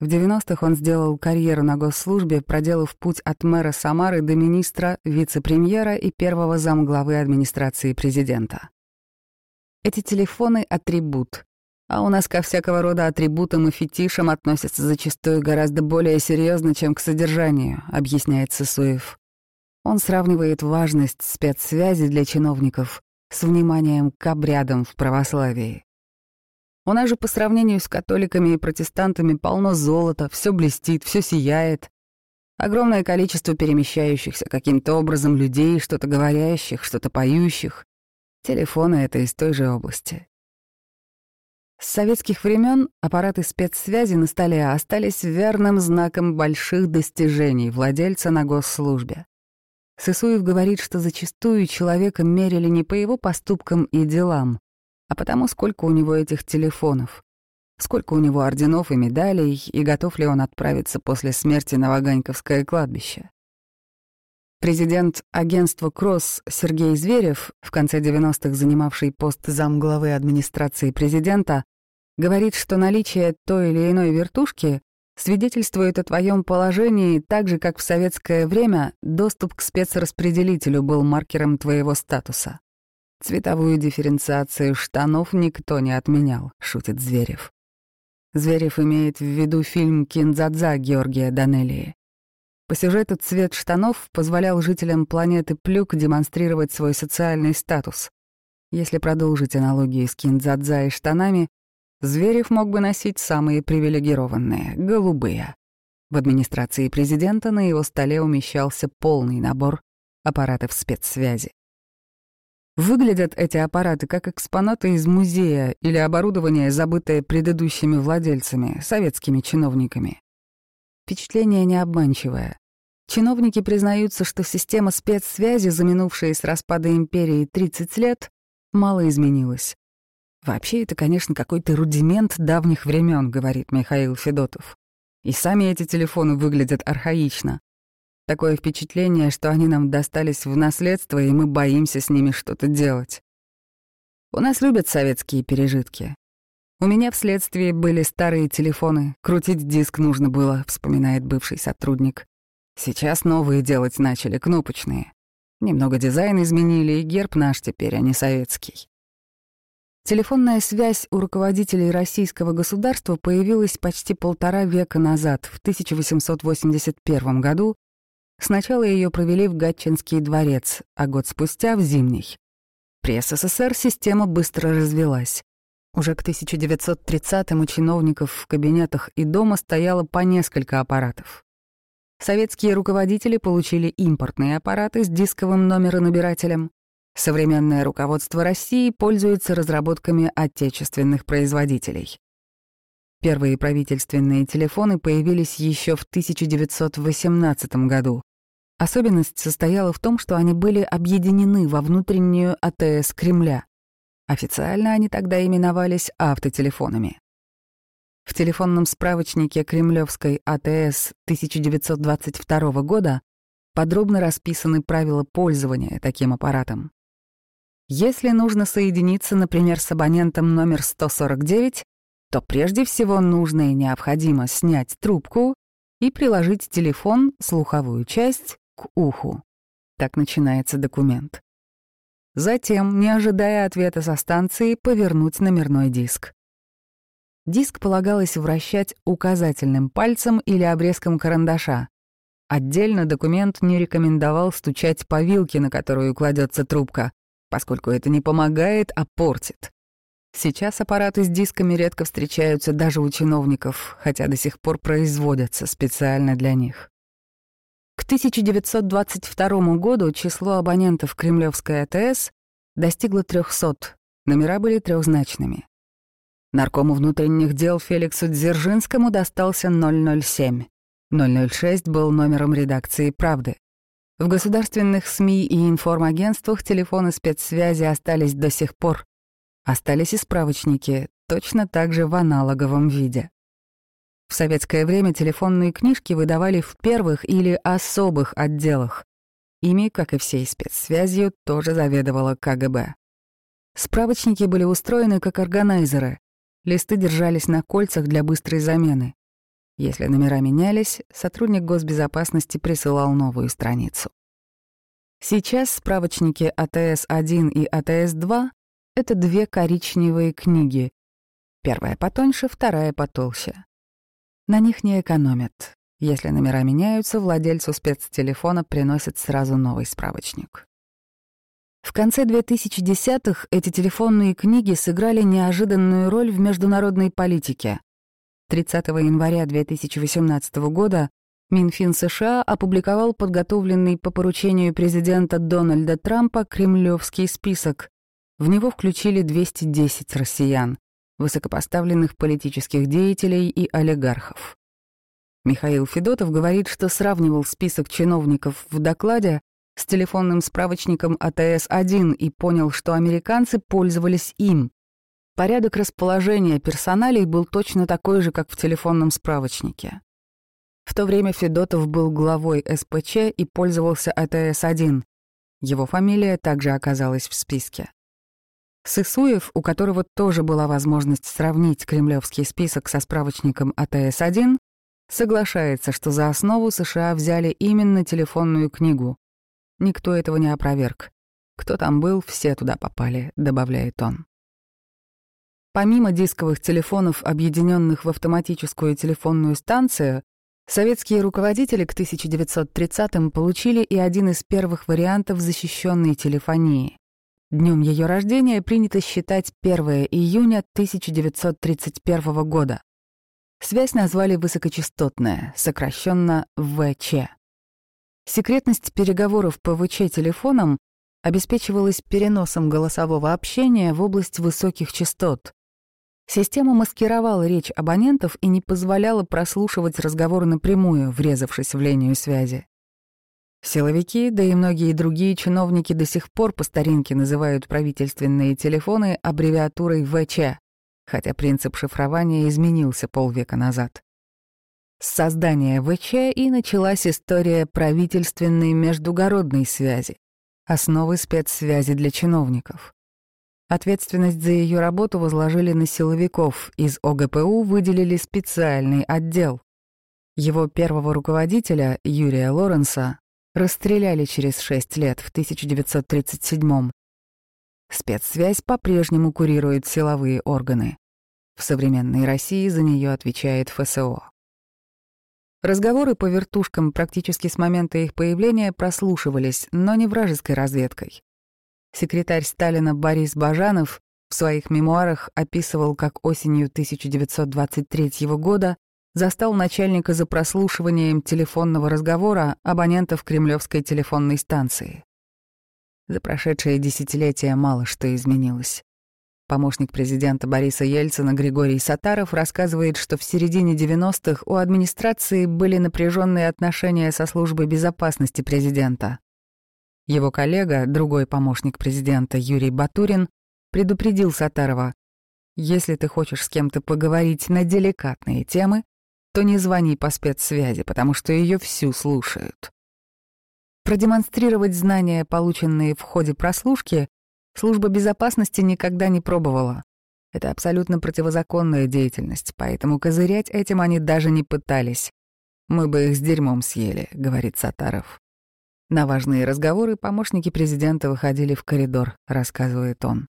В 90-х он сделал карьеру на госслужбе, проделав путь от мэра Самары до министра, вице-премьера и первого замглавы администрации президента. Эти телефоны — атрибут, а у нас ко всякого рода атрибутам и фетишам относятся зачастую гораздо более серьезно, чем к содержанию, объясняет Сысуев. Он сравнивает важность спецсвязи для чиновников с вниманием к обрядам в православии. У нас же по сравнению с католиками и протестантами полно золота, все блестит, все сияет. Огромное количество перемещающихся каким-то образом людей, что-то говорящих, что-то поющих. Телефоны — это из той же области. С советских времен аппараты спецсвязи на столе остались верным знаком больших достижений владельца на госслужбе. Сысуев говорит, что зачастую человека мерили не по его поступкам и делам, а потому сколько у него этих телефонов, сколько у него орденов и медалей, и готов ли он отправиться после смерти на Ваганьковское кладбище. Президент агентства «Кросс» Сергей Зверев, в конце 90-х занимавший пост замглавы администрации президента, говорит, что наличие той или иной вертушки свидетельствует о твоем положении так же, как в советское время доступ к спецраспределителю был маркером твоего статуса. Цветовую дифференциацию штанов никто не отменял, шутит Зверев. Зверев имеет в виду фильм «Кинзадза» Георгия Данелии. По сюжету цвет штанов позволял жителям планеты Плюк демонстрировать свой социальный статус. Если продолжить аналогию с Кинзадза и штанами, Зверев мог бы носить самые привилегированные — голубые. В администрации президента на его столе умещался полный набор аппаратов спецсвязи. Выглядят эти аппараты как экспонаты из музея или оборудование, забытое предыдущими владельцами, советскими чиновниками. Впечатление необманчивое. Чиновники признаются, что система спецсвязи, заминувшая с распада империи 30 лет, мало изменилась. Вообще это, конечно, какой-то рудимент давних времен, говорит Михаил Федотов. И сами эти телефоны выглядят архаично. Такое впечатление, что они нам достались в наследство, и мы боимся с ними что-то делать. У нас любят советские пережитки. У меня вследствие были старые телефоны, крутить диск нужно было, вспоминает бывший сотрудник. Сейчас новые делать начали, кнопочные. Немного дизайн изменили, и герб наш теперь, а не советский. Телефонная связь у руководителей российского государства появилась почти полтора века назад, в 1881 году, Сначала ее провели в Гатчинский дворец, а год спустя — в Зимний. При СССР система быстро развелась. Уже к 1930-м у чиновников в кабинетах и дома стояло по несколько аппаратов. Советские руководители получили импортные аппараты с дисковым номеронабирателем. Современное руководство России пользуется разработками отечественных производителей. Первые правительственные телефоны появились еще в 1918 году. Особенность состояла в том, что они были объединены во внутреннюю АТС Кремля. Официально они тогда именовались автотелефонами. В телефонном справочнике Кремлевской АТС 1922 года подробно расписаны правила пользования таким аппаратом. Если нужно соединиться, например, с абонентом номер 149, то прежде всего нужно и необходимо снять трубку и приложить телефон, слуховую часть, к уху. Так начинается документ. Затем, не ожидая ответа со станции, повернуть номерной диск. Диск полагалось вращать указательным пальцем или обрезком карандаша. Отдельно документ не рекомендовал стучать по вилке, на которую кладется трубка, поскольку это не помогает, а портит. Сейчас аппараты с дисками редко встречаются даже у чиновников, хотя до сих пор производятся специально для них. К 1922 году число абонентов Кремлевской АТС достигло 300, номера были трехзначными. Наркому внутренних дел Феликсу Дзержинскому достался 007. 006 был номером редакции «Правды». В государственных СМИ и информагентствах телефоны спецсвязи остались до сих пор. Остались и справочники, точно так же в аналоговом виде. В советское время телефонные книжки выдавали в первых или особых отделах. Ими, как и всей спецсвязью, тоже заведовала КГБ. Справочники были устроены как органайзеры. Листы держались на кольцах для быстрой замены. Если номера менялись, сотрудник госбезопасности присылал новую страницу. Сейчас справочники АТС-1 и АТС-2 это две коричневые книги. Первая потоньше, вторая потолще. На них не экономят. Если номера меняются, владельцу спецтелефона приносят сразу новый справочник. В конце 2010-х эти телефонные книги сыграли неожиданную роль в международной политике. 30 января 2018 года Минфин США опубликовал подготовленный по поручению президента Дональда Трампа кремлевский список, в него включили 210 россиян, высокопоставленных политических деятелей и олигархов. Михаил Федотов говорит, что сравнивал список чиновников в докладе с телефонным справочником АТС-1 и понял, что американцы пользовались им. Порядок расположения персоналей был точно такой же, как в телефонном справочнике. В то время Федотов был главой СПЧ и пользовался АТС-1. Его фамилия также оказалась в списке. Сысуев, у которого тоже была возможность сравнить кремлевский список со справочником АТС-1, соглашается, что за основу США взяли именно телефонную книгу. Никто этого не опроверг. Кто там был, все туда попали, добавляет он. Помимо дисковых телефонов, объединенных в автоматическую телефонную станцию, советские руководители к 1930-м получили и один из первых вариантов защищенной телефонии Днем ее рождения принято считать 1 июня 1931 года. Связь назвали высокочастотная, сокращенно ВЧ. Секретность переговоров по ВЧ телефоном обеспечивалась переносом голосового общения в область высоких частот. Система маскировала речь абонентов и не позволяла прослушивать разговоры напрямую, врезавшись в линию связи. Силовики, да и многие другие чиновники до сих пор по старинке называют правительственные телефоны аббревиатурой ВЧ, хотя принцип шифрования изменился полвека назад. С создания ВЧ и началась история правительственной междугородной связи, основы спецсвязи для чиновников. Ответственность за ее работу возложили на силовиков, из ОГПУ выделили специальный отдел. Его первого руководителя, Юрия Лоренса, расстреляли через шесть лет в 1937-м. Спецсвязь по-прежнему курирует силовые органы. В современной России за нее отвечает ФСО. Разговоры по вертушкам практически с момента их появления прослушивались, но не вражеской разведкой. Секретарь Сталина Борис Бажанов в своих мемуарах описывал, как осенью 1923 года застал начальника за прослушиванием телефонного разговора абонентов Кремлевской телефонной станции. За прошедшее десятилетие мало что изменилось. Помощник президента Бориса Ельцина Григорий Сатаров рассказывает, что в середине 90-х у администрации были напряженные отношения со службой безопасности президента. Его коллега, другой помощник президента Юрий Батурин, предупредил Сатарова, «Если ты хочешь с кем-то поговорить на деликатные темы, то не звони по спецсвязи, потому что ее всю слушают. Продемонстрировать знания, полученные в ходе прослушки, служба безопасности никогда не пробовала. Это абсолютно противозаконная деятельность, поэтому козырять этим они даже не пытались. «Мы бы их с дерьмом съели», — говорит Сатаров. На важные разговоры помощники президента выходили в коридор, рассказывает он.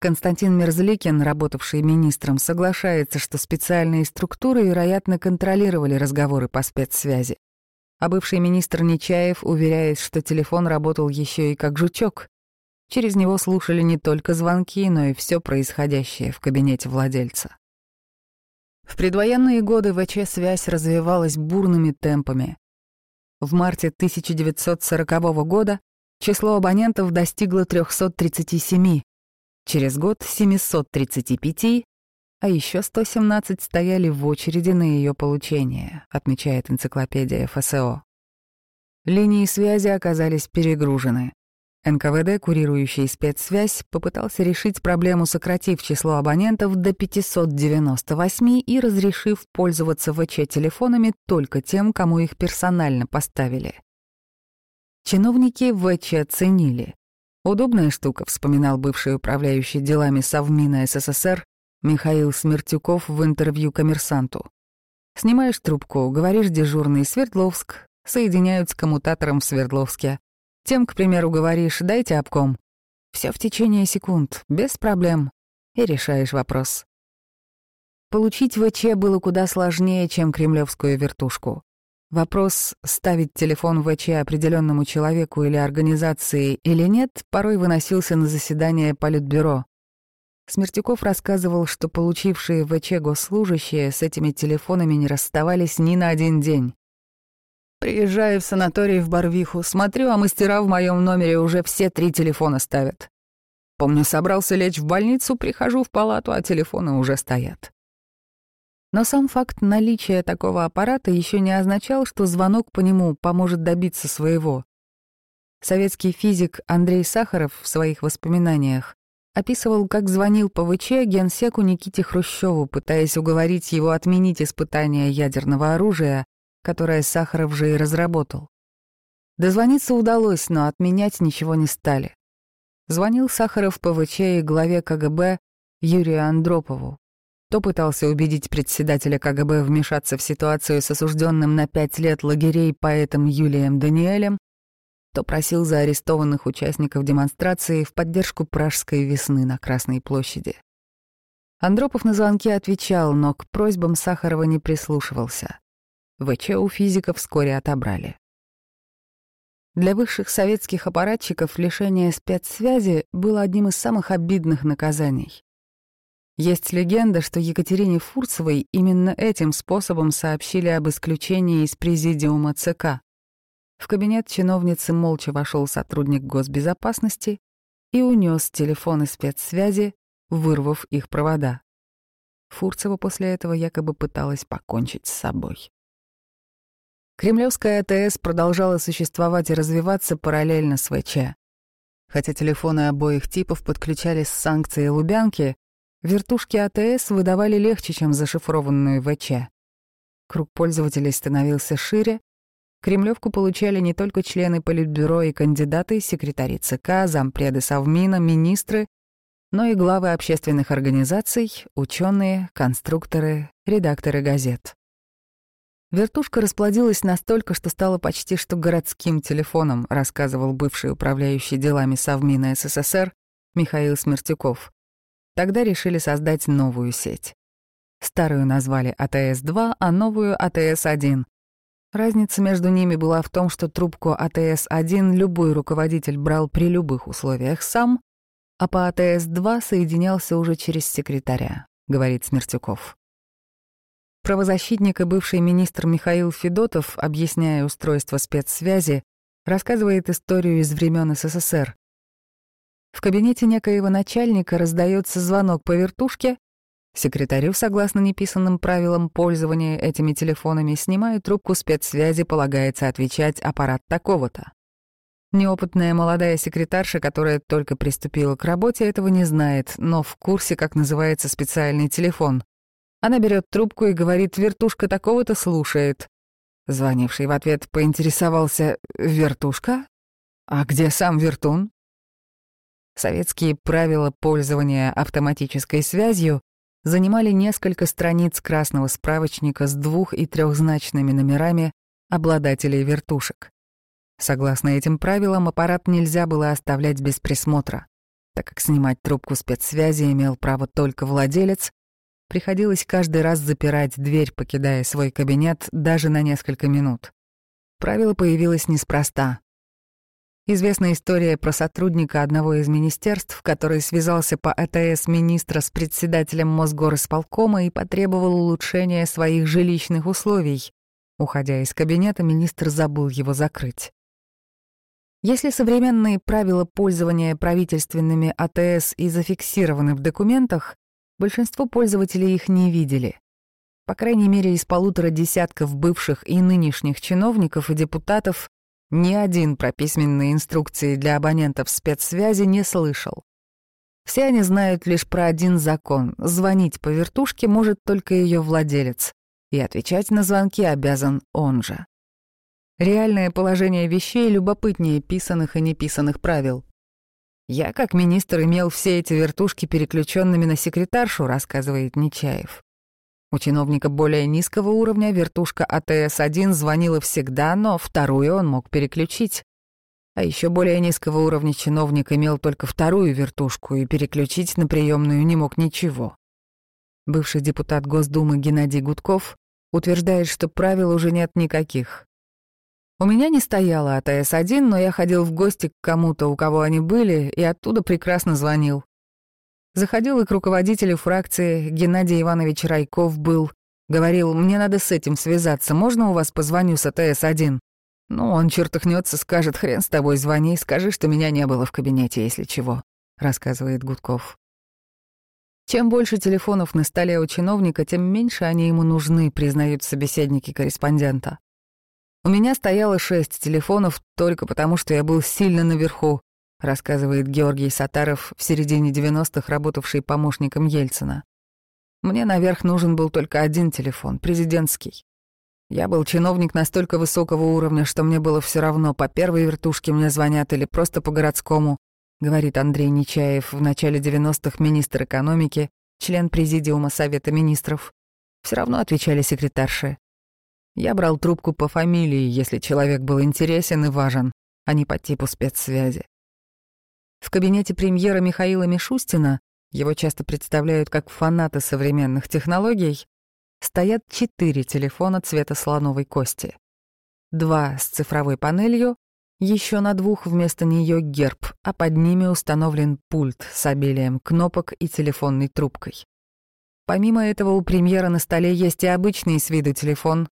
Константин Мерзликин, работавший министром, соглашается, что специальные структуры, вероятно, контролировали разговоры по спецсвязи. А бывший министр Нечаев уверяет, что телефон работал еще и как жучок. Через него слушали не только звонки, но и все происходящее в кабинете владельца. В предвоенные годы ВЧ-связь развивалась бурными темпами. В марте 1940 года число абонентов достигло 337, через год — 735, а еще 117 стояли в очереди на ее получение, отмечает энциклопедия ФСО. Линии связи оказались перегружены. НКВД, курирующий спецсвязь, попытался решить проблему, сократив число абонентов до 598 и разрешив пользоваться ВЧ-телефонами только тем, кому их персонально поставили. Чиновники ВЧ ценили. Удобная штука, вспоминал бывший управляющий делами Совмина СССР Михаил Смертюков в интервью коммерсанту. Снимаешь трубку, говоришь дежурный Свердловск, соединяют с коммутатором в Свердловске. Тем, к примеру, говоришь «дайте обком». Все в течение секунд, без проблем, и решаешь вопрос. Получить ВЧ было куда сложнее, чем кремлевскую вертушку. Вопрос, ставить телефон ВЧ определенному человеку или организации или нет, порой выносился на заседание Политбюро. Смертюков рассказывал, что получившие ВЧ госслужащие с этими телефонами не расставались ни на один день. Приезжаю в санаторий в Барвиху, смотрю, а мастера в моем номере уже все три телефона ставят. Помню, собрался лечь в больницу, прихожу в палату, а телефоны уже стоят. Но сам факт наличия такого аппарата еще не означал, что звонок по нему поможет добиться своего. Советский физик Андрей Сахаров в своих воспоминаниях описывал, как звонил по ВЧ генсеку Никите Хрущеву, пытаясь уговорить его отменить испытания ядерного оружия, которое Сахаров же и разработал. Дозвониться удалось, но отменять ничего не стали. Звонил Сахаров по ВЧ и главе КГБ Юрию Андропову. То пытался убедить председателя КГБ вмешаться в ситуацию с осужденным на пять лет лагерей поэтом Юлием Даниэлем, то просил за арестованных участников демонстрации в поддержку пражской весны на Красной площади. Андропов на звонки отвечал, но к просьбам Сахарова не прислушивался. ВЧ у физиков вскоре отобрали. Для высших советских аппаратчиков лишение спецсвязи было одним из самых обидных наказаний. Есть легенда, что Екатерине Фурцевой именно этим способом сообщили об исключении из президиума ЦК. В кабинет чиновницы молча вошел сотрудник госбезопасности и унес телефоны спецсвязи, вырвав их провода. Фурцева после этого якобы пыталась покончить с собой. Кремлевская АТС продолжала существовать и развиваться параллельно с ВЧ. Хотя телефоны обоих типов подключались с санкцией Лубянки, вертушки АТС выдавали легче, чем зашифрованную ВЧ. Круг пользователей становился шире, Кремлевку получали не только члены Политбюро и кандидаты, секретари ЦК, зампреды Совмина, министры, но и главы общественных организаций, ученые, конструкторы, редакторы газет. Вертушка расплодилась настолько, что стала почти что городским телефоном, рассказывал бывший управляющий делами Совмина СССР Михаил Смертюков. Тогда решили создать новую сеть. Старую назвали АТС-2, а новую АТС-1. Разница между ними была в том, что трубку АТС-1 любой руководитель брал при любых условиях сам, а по АТС-2 соединялся уже через секретаря, говорит Смертюков. Правозащитник и бывший министр Михаил Федотов, объясняя устройство спецсвязи, рассказывает историю из времен СССР. В кабинете некоего начальника раздается звонок по вертушке, секретарю, согласно неписанным правилам пользования этими телефонами, снимая трубку спецсвязи, полагается отвечать аппарат такого-то. Неопытная молодая секретарша, которая только приступила к работе, этого не знает, но в курсе, как называется специальный телефон. Она берет трубку и говорит, вертушка такого-то слушает. Звонивший в ответ поинтересовался, вертушка? А где сам вертун? Советские правила пользования автоматической связью занимали несколько страниц красного справочника с двух- и трехзначными номерами обладателей вертушек. Согласно этим правилам, аппарат нельзя было оставлять без присмотра, так как снимать трубку спецсвязи имел право только владелец, Приходилось каждый раз запирать дверь, покидая свой кабинет даже на несколько минут. Правило появилось неспроста. Известна история про сотрудника одного из министерств, который связался по АТС министра с председателем Мосгорисполкома и потребовал улучшения своих жилищных условий. Уходя из кабинета, министр забыл его закрыть. Если современные правила пользования правительственными АТС и зафиксированы в документах, большинство пользователей их не видели. По крайней мере, из полутора десятков бывших и нынешних чиновников и депутатов ни один про письменные инструкции для абонентов спецсвязи не слышал. Все они знают лишь про один закон — звонить по вертушке может только ее владелец, и отвечать на звонки обязан он же. Реальное положение вещей любопытнее писанных и неписанных правил. «Я, как министр, имел все эти вертушки переключенными на секретаршу», рассказывает Нечаев. У чиновника более низкого уровня вертушка АТС-1 звонила всегда, но вторую он мог переключить. А еще более низкого уровня чиновник имел только вторую вертушку и переключить на приемную не мог ничего. Бывший депутат Госдумы Геннадий Гудков утверждает, что правил уже нет никаких. У меня не стояла АТС-1, но я ходил в гости к кому-то, у кого они были, и оттуда прекрасно звонил. Заходил и к руководителю фракции, Геннадий Иванович Райков был. Говорил, мне надо с этим связаться, можно у вас позвоню с АТС-1? Ну, он чертыхнется, скажет, хрен с тобой, звони, скажи, что меня не было в кабинете, если чего, рассказывает Гудков. Чем больше телефонов на столе у чиновника, тем меньше они ему нужны, признают собеседники корреспондента. У меня стояло шесть телефонов только потому, что я был сильно наверху, рассказывает Георгий Сатаров, в середине 90-х работавший помощником Ельцина. Мне наверх нужен был только один телефон, президентский. Я был чиновник настолько высокого уровня, что мне было все равно, по первой вертушке мне звонят или просто по городскому, говорит Андрей Нечаев, в начале 90-х министр экономики, член президиума Совета министров. Все равно отвечали секретарши. Я брал трубку по фамилии, если человек был интересен и важен, а не по типу спецсвязи. В кабинете премьера Михаила Мишустина, его часто представляют как фаната современных технологий, стоят четыре телефона цвета слоновой кости. Два с цифровой панелью, еще на двух вместо нее герб, а под ними установлен пульт с обилием кнопок и телефонной трубкой. Помимо этого у премьера на столе есть и обычный с виду телефон,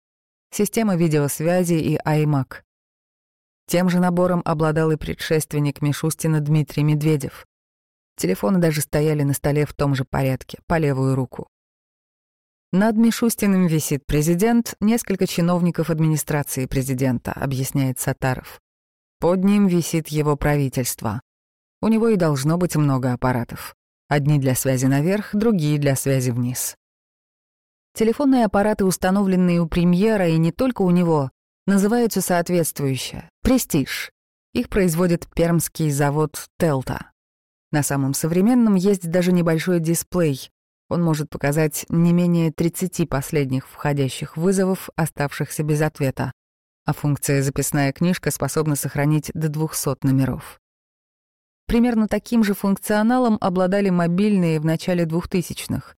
система видеосвязи и iMac. Тем же набором обладал и предшественник Мишустина Дмитрий Медведев. Телефоны даже стояли на столе в том же порядке, по левую руку. Над Мишустиным висит президент, несколько чиновников администрации президента, объясняет Сатаров. Под ним висит его правительство. У него и должно быть много аппаратов. Одни для связи наверх, другие для связи вниз. Телефонные аппараты, установленные у премьера и не только у него, называются соответствующе «Престиж». Их производит пермский завод «Телта». На самом современном есть даже небольшой дисплей. Он может показать не менее 30 последних входящих вызовов, оставшихся без ответа. А функция «Записная книжка» способна сохранить до 200 номеров. Примерно таким же функционалом обладали мобильные в начале 2000-х.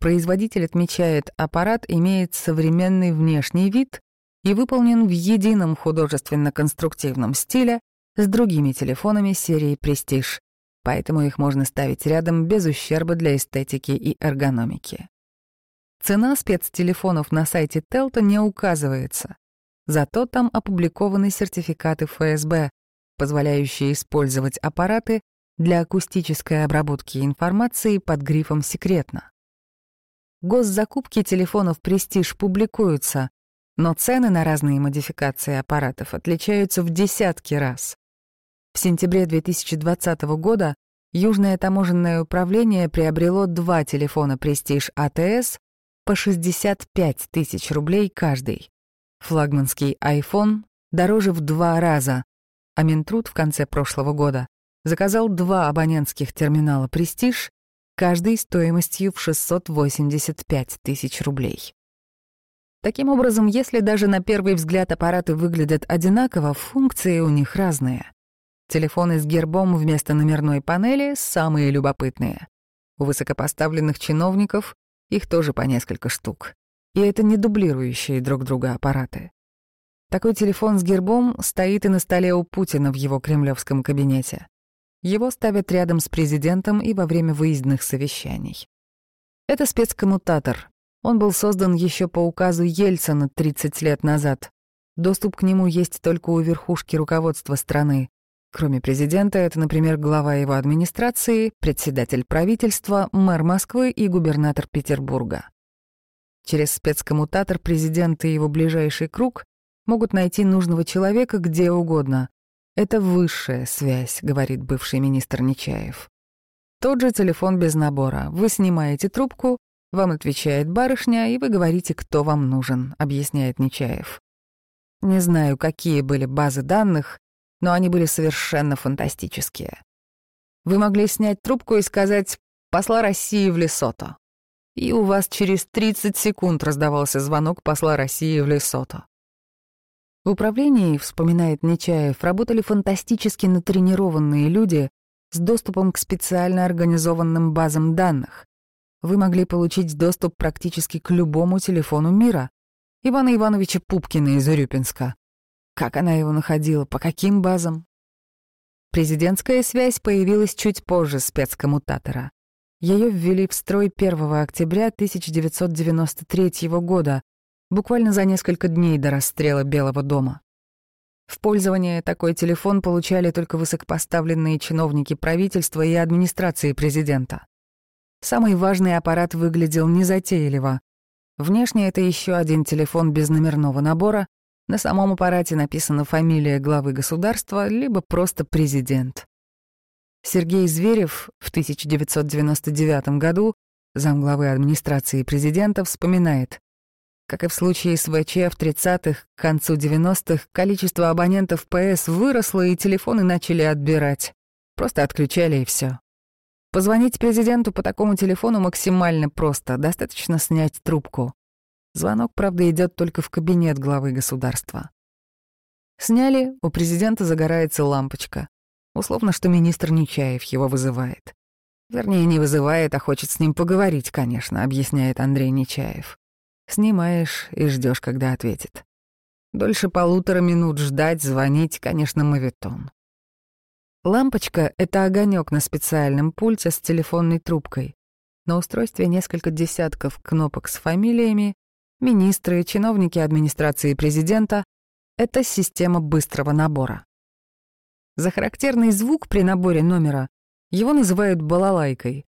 Производитель отмечает, аппарат имеет современный внешний вид и выполнен в едином художественно-конструктивном стиле с другими телефонами серии Prestige, поэтому их можно ставить рядом без ущерба для эстетики и эргономики. Цена спецтелефонов на сайте Телта не указывается, зато там опубликованы сертификаты ФСБ, позволяющие использовать аппараты для акустической обработки информации под грифом «секретно». Госзакупки телефонов «Престиж» публикуются, но цены на разные модификации аппаратов отличаются в десятки раз. В сентябре 2020 года Южное таможенное управление приобрело два телефона «Престиж АТС» по 65 тысяч рублей каждый. Флагманский iPhone дороже в два раза, а Минтруд в конце прошлого года заказал два абонентских терминала «Престиж» каждый стоимостью в 685 тысяч рублей. Таким образом, если даже на первый взгляд аппараты выглядят одинаково, функции у них разные. Телефоны с гербом вместо номерной панели самые любопытные. У высокопоставленных чиновников их тоже по несколько штук. И это не дублирующие друг друга аппараты. Такой телефон с гербом стоит и на столе у Путина в его кремлевском кабинете. Его ставят рядом с президентом и во время выездных совещаний. Это спецкоммутатор. Он был создан еще по указу Ельцина 30 лет назад. Доступ к нему есть только у верхушки руководства страны. Кроме президента, это, например, глава его администрации, председатель правительства, мэр Москвы и губернатор Петербурга. Через спецкоммутатор президент и его ближайший круг могут найти нужного человека где угодно. Это высшая связь, говорит бывший министр Нечаев. Тот же телефон без набора. Вы снимаете трубку, вам отвечает барышня, и вы говорите, кто вам нужен, объясняет Нечаев. Не знаю, какие были базы данных, но они были совершенно фантастические. Вы могли снять трубку и сказать «посла России в Лесото». И у вас через 30 секунд раздавался звонок посла России в Лесото. В управлении, вспоминает Нечаев, работали фантастически натренированные люди с доступом к специально организованным базам данных. Вы могли получить доступ практически к любому телефону мира. Ивана Ивановича Пупкина из Урюпинска. Как она его находила, по каким базам? Президентская связь появилась чуть позже спецкоммутатора. Ее ввели в строй 1 октября 1993 года, буквально за несколько дней до расстрела Белого дома. В пользование такой телефон получали только высокопоставленные чиновники правительства и администрации президента. Самый важный аппарат выглядел незатейливо. Внешне это еще один телефон без номерного набора, на самом аппарате написана фамилия главы государства, либо просто президент. Сергей Зверев в 1999 году, замглавы администрации президента, вспоминает, как и в случае с ВЧ в 30-х, к концу 90-х, количество абонентов ПС выросло и телефоны начали отбирать. Просто отключали и все. Позвонить президенту по такому телефону максимально просто, достаточно снять трубку. Звонок, правда, идет только в кабинет главы государства. Сняли, у президента загорается лампочка. Условно, что министр Нечаев его вызывает. Вернее, не вызывает, а хочет с ним поговорить, конечно, объясняет Андрей Нечаев. Снимаешь и ждешь, когда ответит. Дольше полутора минут ждать, звонить, конечно, мавитон. Лампочка — это огонек на специальном пульте с телефонной трубкой. На устройстве несколько десятков кнопок с фамилиями, министры, чиновники администрации президента — это система быстрого набора. За характерный звук при наборе номера его называют балалайкой.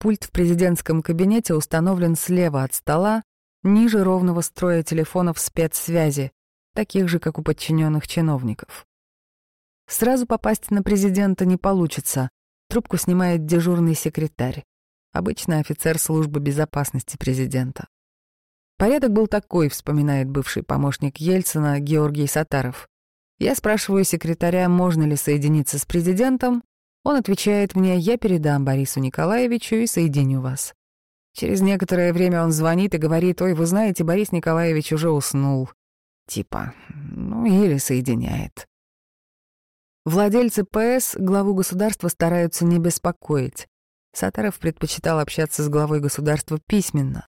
Пульт в президентском кабинете установлен слева от стола, ниже ровного строя телефонов спецсвязи, таких же, как у подчиненных чиновников. Сразу попасть на президента не получится. Трубку снимает дежурный секретарь, обычно офицер службы безопасности президента. Порядок был такой, вспоминает бывший помощник Ельцина Георгий Сатаров. Я спрашиваю секретаря, можно ли соединиться с президентом. Он отвечает мне, я передам Борису Николаевичу и соединю вас. Через некоторое время он звонит и говорит, ой, вы знаете, Борис Николаевич уже уснул. Типа, ну или соединяет. Владельцы ПС главу государства стараются не беспокоить. Сатаров предпочитал общаться с главой государства письменно.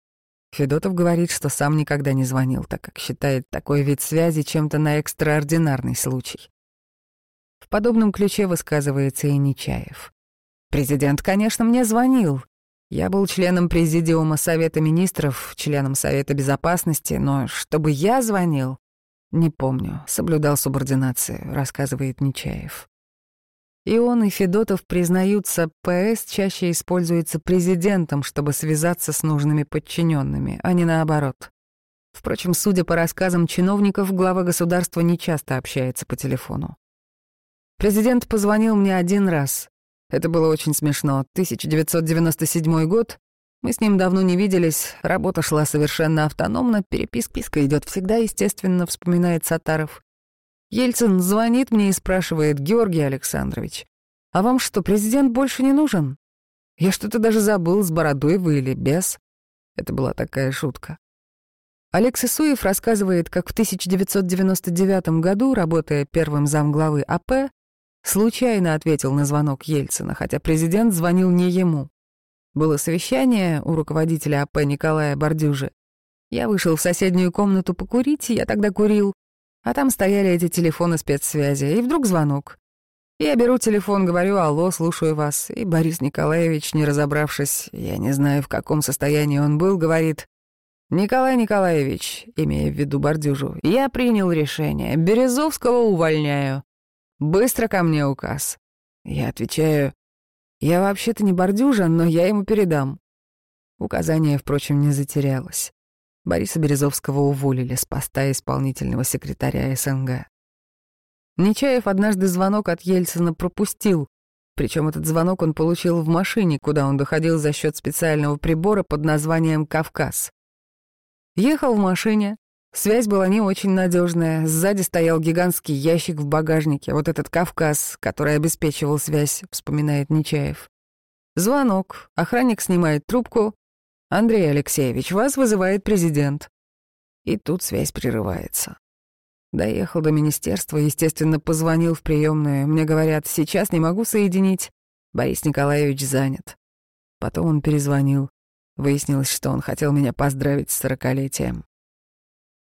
Федотов говорит, что сам никогда не звонил, так как считает такой вид связи чем-то на экстраординарный случай. В подобном ключе высказывается и Нечаев. «Президент, конечно, мне звонил, я был членом президиума Совета Министров, членом Совета Безопасности, но чтобы я звонил, не помню, соблюдал субординацию, рассказывает Нечаев. И он, и Федотов признаются, ПС чаще используется президентом, чтобы связаться с нужными подчиненными, а не наоборот. Впрочем, судя по рассказам чиновников, глава государства не часто общается по телефону. Президент позвонил мне один раз, это было очень смешно. 1997 год. Мы с ним давно не виделись, работа шла совершенно автономно, переписка идет всегда, естественно, вспоминает Сатаров. Ельцин звонит мне и спрашивает, Георгий Александрович, а вам что, президент больше не нужен? Я что-то даже забыл, с бородой вы или без. Это была такая шутка. Олег Сысуев рассказывает, как в 1999 году, работая первым замглавы АП, Случайно ответил на звонок Ельцина, хотя президент звонил не ему. Было совещание у руководителя АП Николая Бордюжи. Я вышел в соседнюю комнату покурить, я тогда курил. А там стояли эти телефоны спецсвязи, и вдруг звонок. Я беру телефон, говорю «Алло, слушаю вас», и Борис Николаевич, не разобравшись, я не знаю, в каком состоянии он был, говорит «Николай Николаевич», имея в виду Бордюжу, «я принял решение, Березовского увольняю. Быстро ко мне указ». Я отвечаю «Я вообще-то не Бордюжа, но я ему передам». Указание, впрочем, не затерялось. Бориса Березовского уволили с поста исполнительного секретаря СНГ. Нечаев однажды звонок от Ельцина пропустил, причем этот звонок он получил в машине, куда он доходил за счет специального прибора под названием «Кавказ». Ехал в машине, связь была не очень надежная, сзади стоял гигантский ящик в багажнике, вот этот «Кавказ», который обеспечивал связь, вспоминает Нечаев. Звонок, охранник снимает трубку. «Андрей Алексеевич, вас вызывает президент». И тут связь прерывается. Доехал до министерства, естественно, позвонил в приемную. Мне говорят, сейчас не могу соединить. Борис Николаевич занят. Потом он перезвонил. Выяснилось, что он хотел меня поздравить с сорокалетием.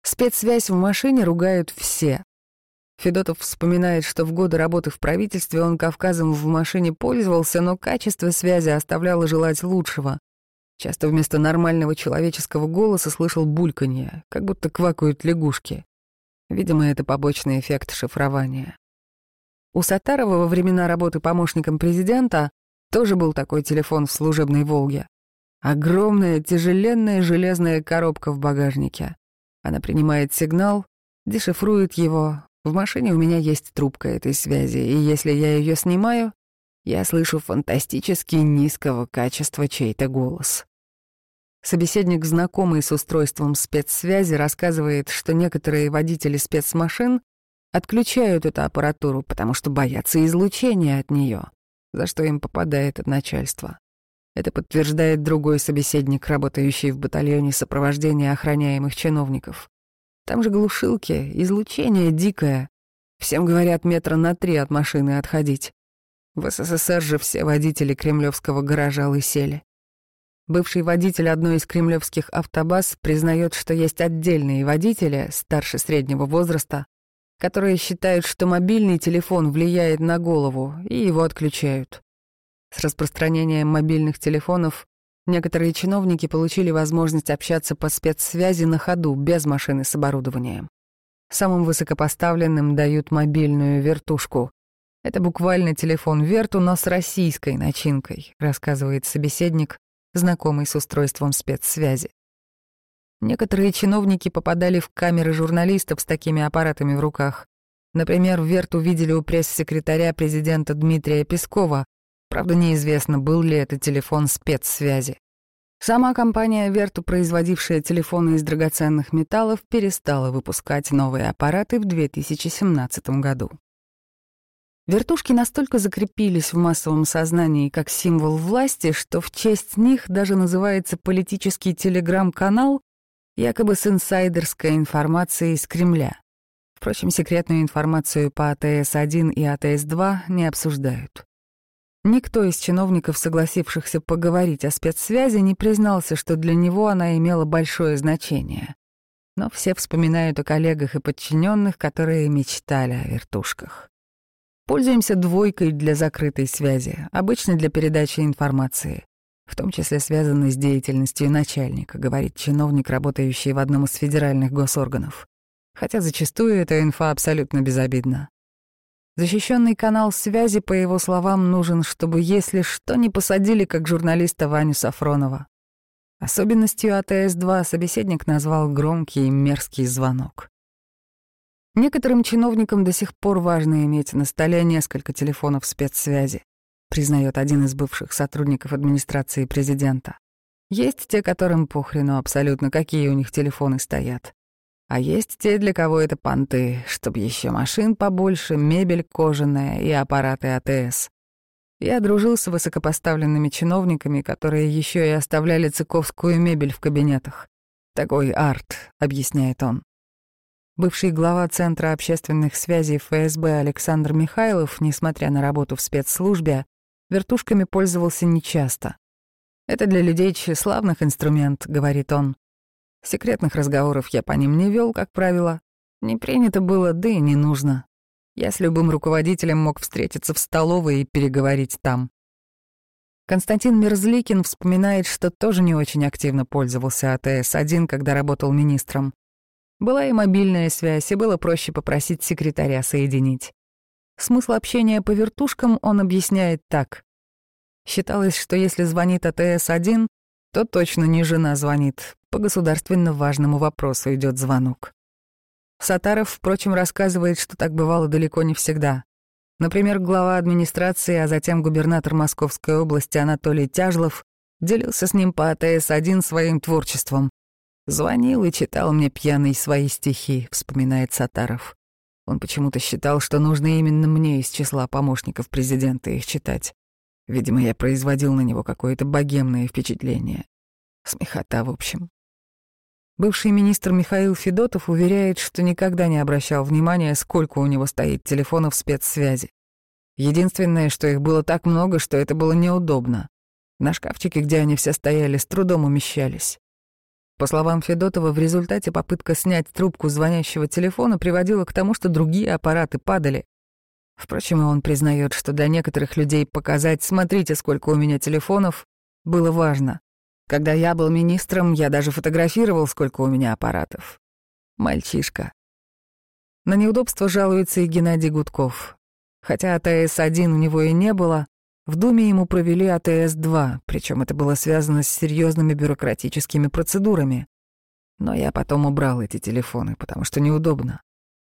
Спецсвязь в машине ругают все. Федотов вспоминает, что в годы работы в правительстве он Кавказом в машине пользовался, но качество связи оставляло желать лучшего. Часто вместо нормального человеческого голоса слышал бульканье, как будто квакают лягушки. Видимо, это побочный эффект шифрования. У Сатарова во времена работы помощником президента тоже был такой телефон в служебной «Волге». Огромная, тяжеленная железная коробка в багажнике. Она принимает сигнал, дешифрует его. В машине у меня есть трубка этой связи, и если я ее снимаю, я слышу фантастически низкого качества чей-то голос. Собеседник, знакомый с устройством спецсвязи, рассказывает, что некоторые водители спецмашин отключают эту аппаратуру, потому что боятся излучения от нее, за что им попадает от начальства. Это подтверждает другой собеседник, работающий в батальоне сопровождения охраняемых чиновников. Там же глушилки, излучение дикое. Всем говорят метра на три от машины отходить. В СССР же все водители кремлевского гаража лысели. Бывший водитель одной из кремлевских автобаз признает, что есть отдельные водители, старше среднего возраста, которые считают, что мобильный телефон влияет на голову, и его отключают. С распространением мобильных телефонов некоторые чиновники получили возможность общаться по спецсвязи на ходу, без машины с оборудованием. Самым высокопоставленным дают мобильную вертушку. Это буквально телефон верту, но с российской начинкой, рассказывает собеседник, знакомый с устройством спецсвязи. Некоторые чиновники попадали в камеры журналистов с такими аппаратами в руках. Например, Верт увидели у пресс-секретаря президента Дмитрия Пескова. Правда, неизвестно, был ли это телефон спецсвязи. Сама компания Верту, производившая телефоны из драгоценных металлов, перестала выпускать новые аппараты в 2017 году. Вертушки настолько закрепились в массовом сознании как символ власти, что в честь них даже называется политический телеграм-канал, якобы с инсайдерской информацией из Кремля. Впрочем, секретную информацию по АТС-1 и АТС-2 не обсуждают. Никто из чиновников, согласившихся поговорить о спецсвязи, не признался, что для него она имела большое значение. Но все вспоминают о коллегах и подчиненных, которые мечтали о вертушках. Пользуемся двойкой для закрытой связи, обычно для передачи информации, в том числе связанной с деятельностью начальника, говорит чиновник, работающий в одном из федеральных госорганов. Хотя зачастую эта инфа абсолютно безобидна. Защищенный канал связи, по его словам, нужен, чтобы, если что, не посадили как журналиста Ваню Сафронова. Особенностью АТС-2 собеседник назвал громкий и мерзкий звонок. Некоторым чиновникам до сих пор важно иметь на столе несколько телефонов спецсвязи, признает один из бывших сотрудников администрации президента. Есть те, которым похрену абсолютно, какие у них телефоны стоят. А есть те, для кого это понты, чтобы еще машин побольше, мебель кожаная и аппараты АТС. Я дружил с высокопоставленными чиновниками, которые еще и оставляли цыковскую мебель в кабинетах. Такой арт, объясняет он. Бывший глава Центра общественных связей ФСБ Александр Михайлов, несмотря на работу в спецслужбе, вертушками пользовался нечасто. «Это для людей тщеславных инструмент», — говорит он. Секретных разговоров я по ним не вел, как правило. Не принято было, да и не нужно. Я с любым руководителем мог встретиться в столовой и переговорить там. Константин Мерзликин вспоминает, что тоже не очень активно пользовался АТС-1, когда работал министром. Была и мобильная связь, и было проще попросить секретаря соединить. Смысл общения по вертушкам он объясняет так. Считалось, что если звонит АТС-1, то точно не жена звонит. По государственно важному вопросу идет звонок. Сатаров, впрочем, рассказывает, что так бывало далеко не всегда. Например, глава администрации, а затем губернатор Московской области Анатолий Тяжлов делился с ним по АТС-1 своим творчеством. «Звонил и читал мне пьяный свои стихи», — вспоминает Сатаров. Он почему-то считал, что нужно именно мне из числа помощников президента их читать. Видимо, я производил на него какое-то богемное впечатление. Смехота, в общем. Бывший министр Михаил Федотов уверяет, что никогда не обращал внимания, сколько у него стоит телефонов спецсвязи. Единственное, что их было так много, что это было неудобно. На шкафчике, где они все стояли, с трудом умещались. По словам Федотова, в результате попытка снять трубку звонящего телефона приводила к тому, что другие аппараты падали. Впрочем, он признает, что для некоторых людей показать «смотрите, сколько у меня телефонов» было важно. Когда я был министром, я даже фотографировал, сколько у меня аппаратов. Мальчишка. На неудобство жалуется и Геннадий Гудков. Хотя АТС-1 у него и не было, в Думе ему провели АТС-2, причем это было связано с серьезными бюрократическими процедурами. Но я потом убрал эти телефоны, потому что неудобно.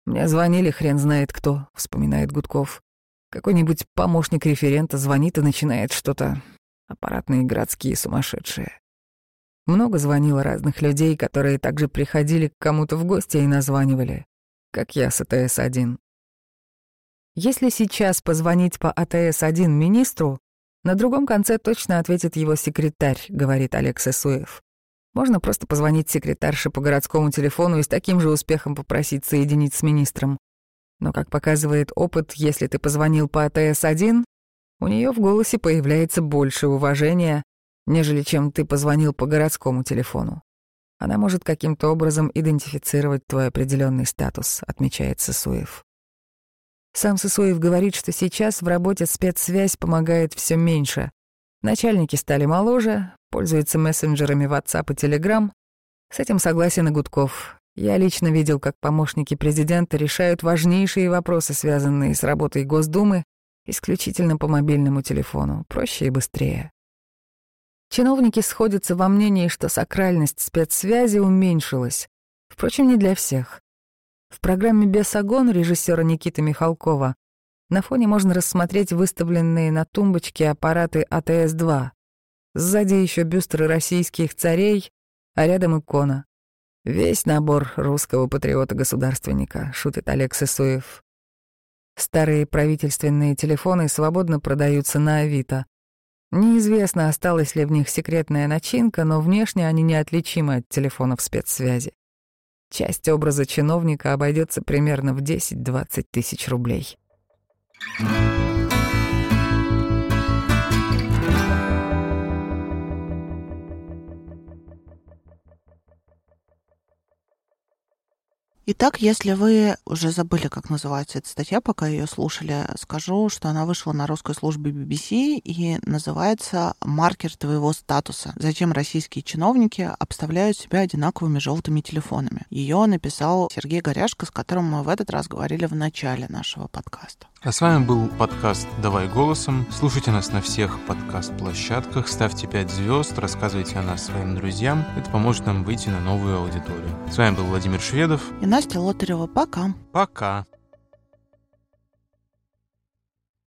Мне звонили хрен знает кто, вспоминает Гудков. Какой-нибудь помощник референта звонит и начинает что-то. Аппаратные городские сумасшедшие. Много звонило разных людей, которые также приходили к кому-то в гости и названивали, как я с АТС-1. Если сейчас позвонить по АТС-1 министру, на другом конце точно ответит его секретарь, говорит Олег Сысуев. Можно просто позвонить секретарше по городскому телефону и с таким же успехом попросить соединить с министром. Но, как показывает опыт, если ты позвонил по АТС-1, у нее в голосе появляется больше уважения, нежели чем ты позвонил по городскому телефону. Она может каким-то образом идентифицировать твой определенный статус, отмечает Сысуев. Сам Сысуев говорит, что сейчас в работе спецсвязь помогает все меньше. Начальники стали моложе, пользуются мессенджерами WhatsApp и Telegram. С этим согласен и Гудков. Я лично видел, как помощники президента решают важнейшие вопросы, связанные с работой Госдумы, исключительно по мобильному телефону, проще и быстрее. Чиновники сходятся во мнении, что сакральность спецсвязи уменьшилась. Впрочем, не для всех. В программе «Бесогон» режиссера Никиты Михалкова на фоне можно рассмотреть выставленные на тумбочке аппараты АТС-2. Сзади еще бюстры российских царей, а рядом икона. Весь набор русского патриота-государственника, шутит Олег Сысуев. Старые правительственные телефоны свободно продаются на Авито. Неизвестно, осталась ли в них секретная начинка, но внешне они неотличимы от телефонов спецсвязи. Часть образа чиновника обойдется примерно в 10-20 тысяч рублей. Итак, если вы уже забыли, как называется эта статья, пока ее слушали, скажу, что она вышла на русской службе BBC и называется «Маркер твоего статуса. Зачем российские чиновники обставляют себя одинаковыми желтыми телефонами». Ее написал Сергей Горяшко, с которым мы в этот раз говорили в начале нашего подкаста. А с вами был подкаст «Давай голосом». Слушайте нас на всех подкаст-площадках, ставьте 5 звезд, рассказывайте о нас своим друзьям. Это поможет нам выйти на новую аудиторию. С вами был Владимир Шведов. И Настя Лотарева. Пока. Пока.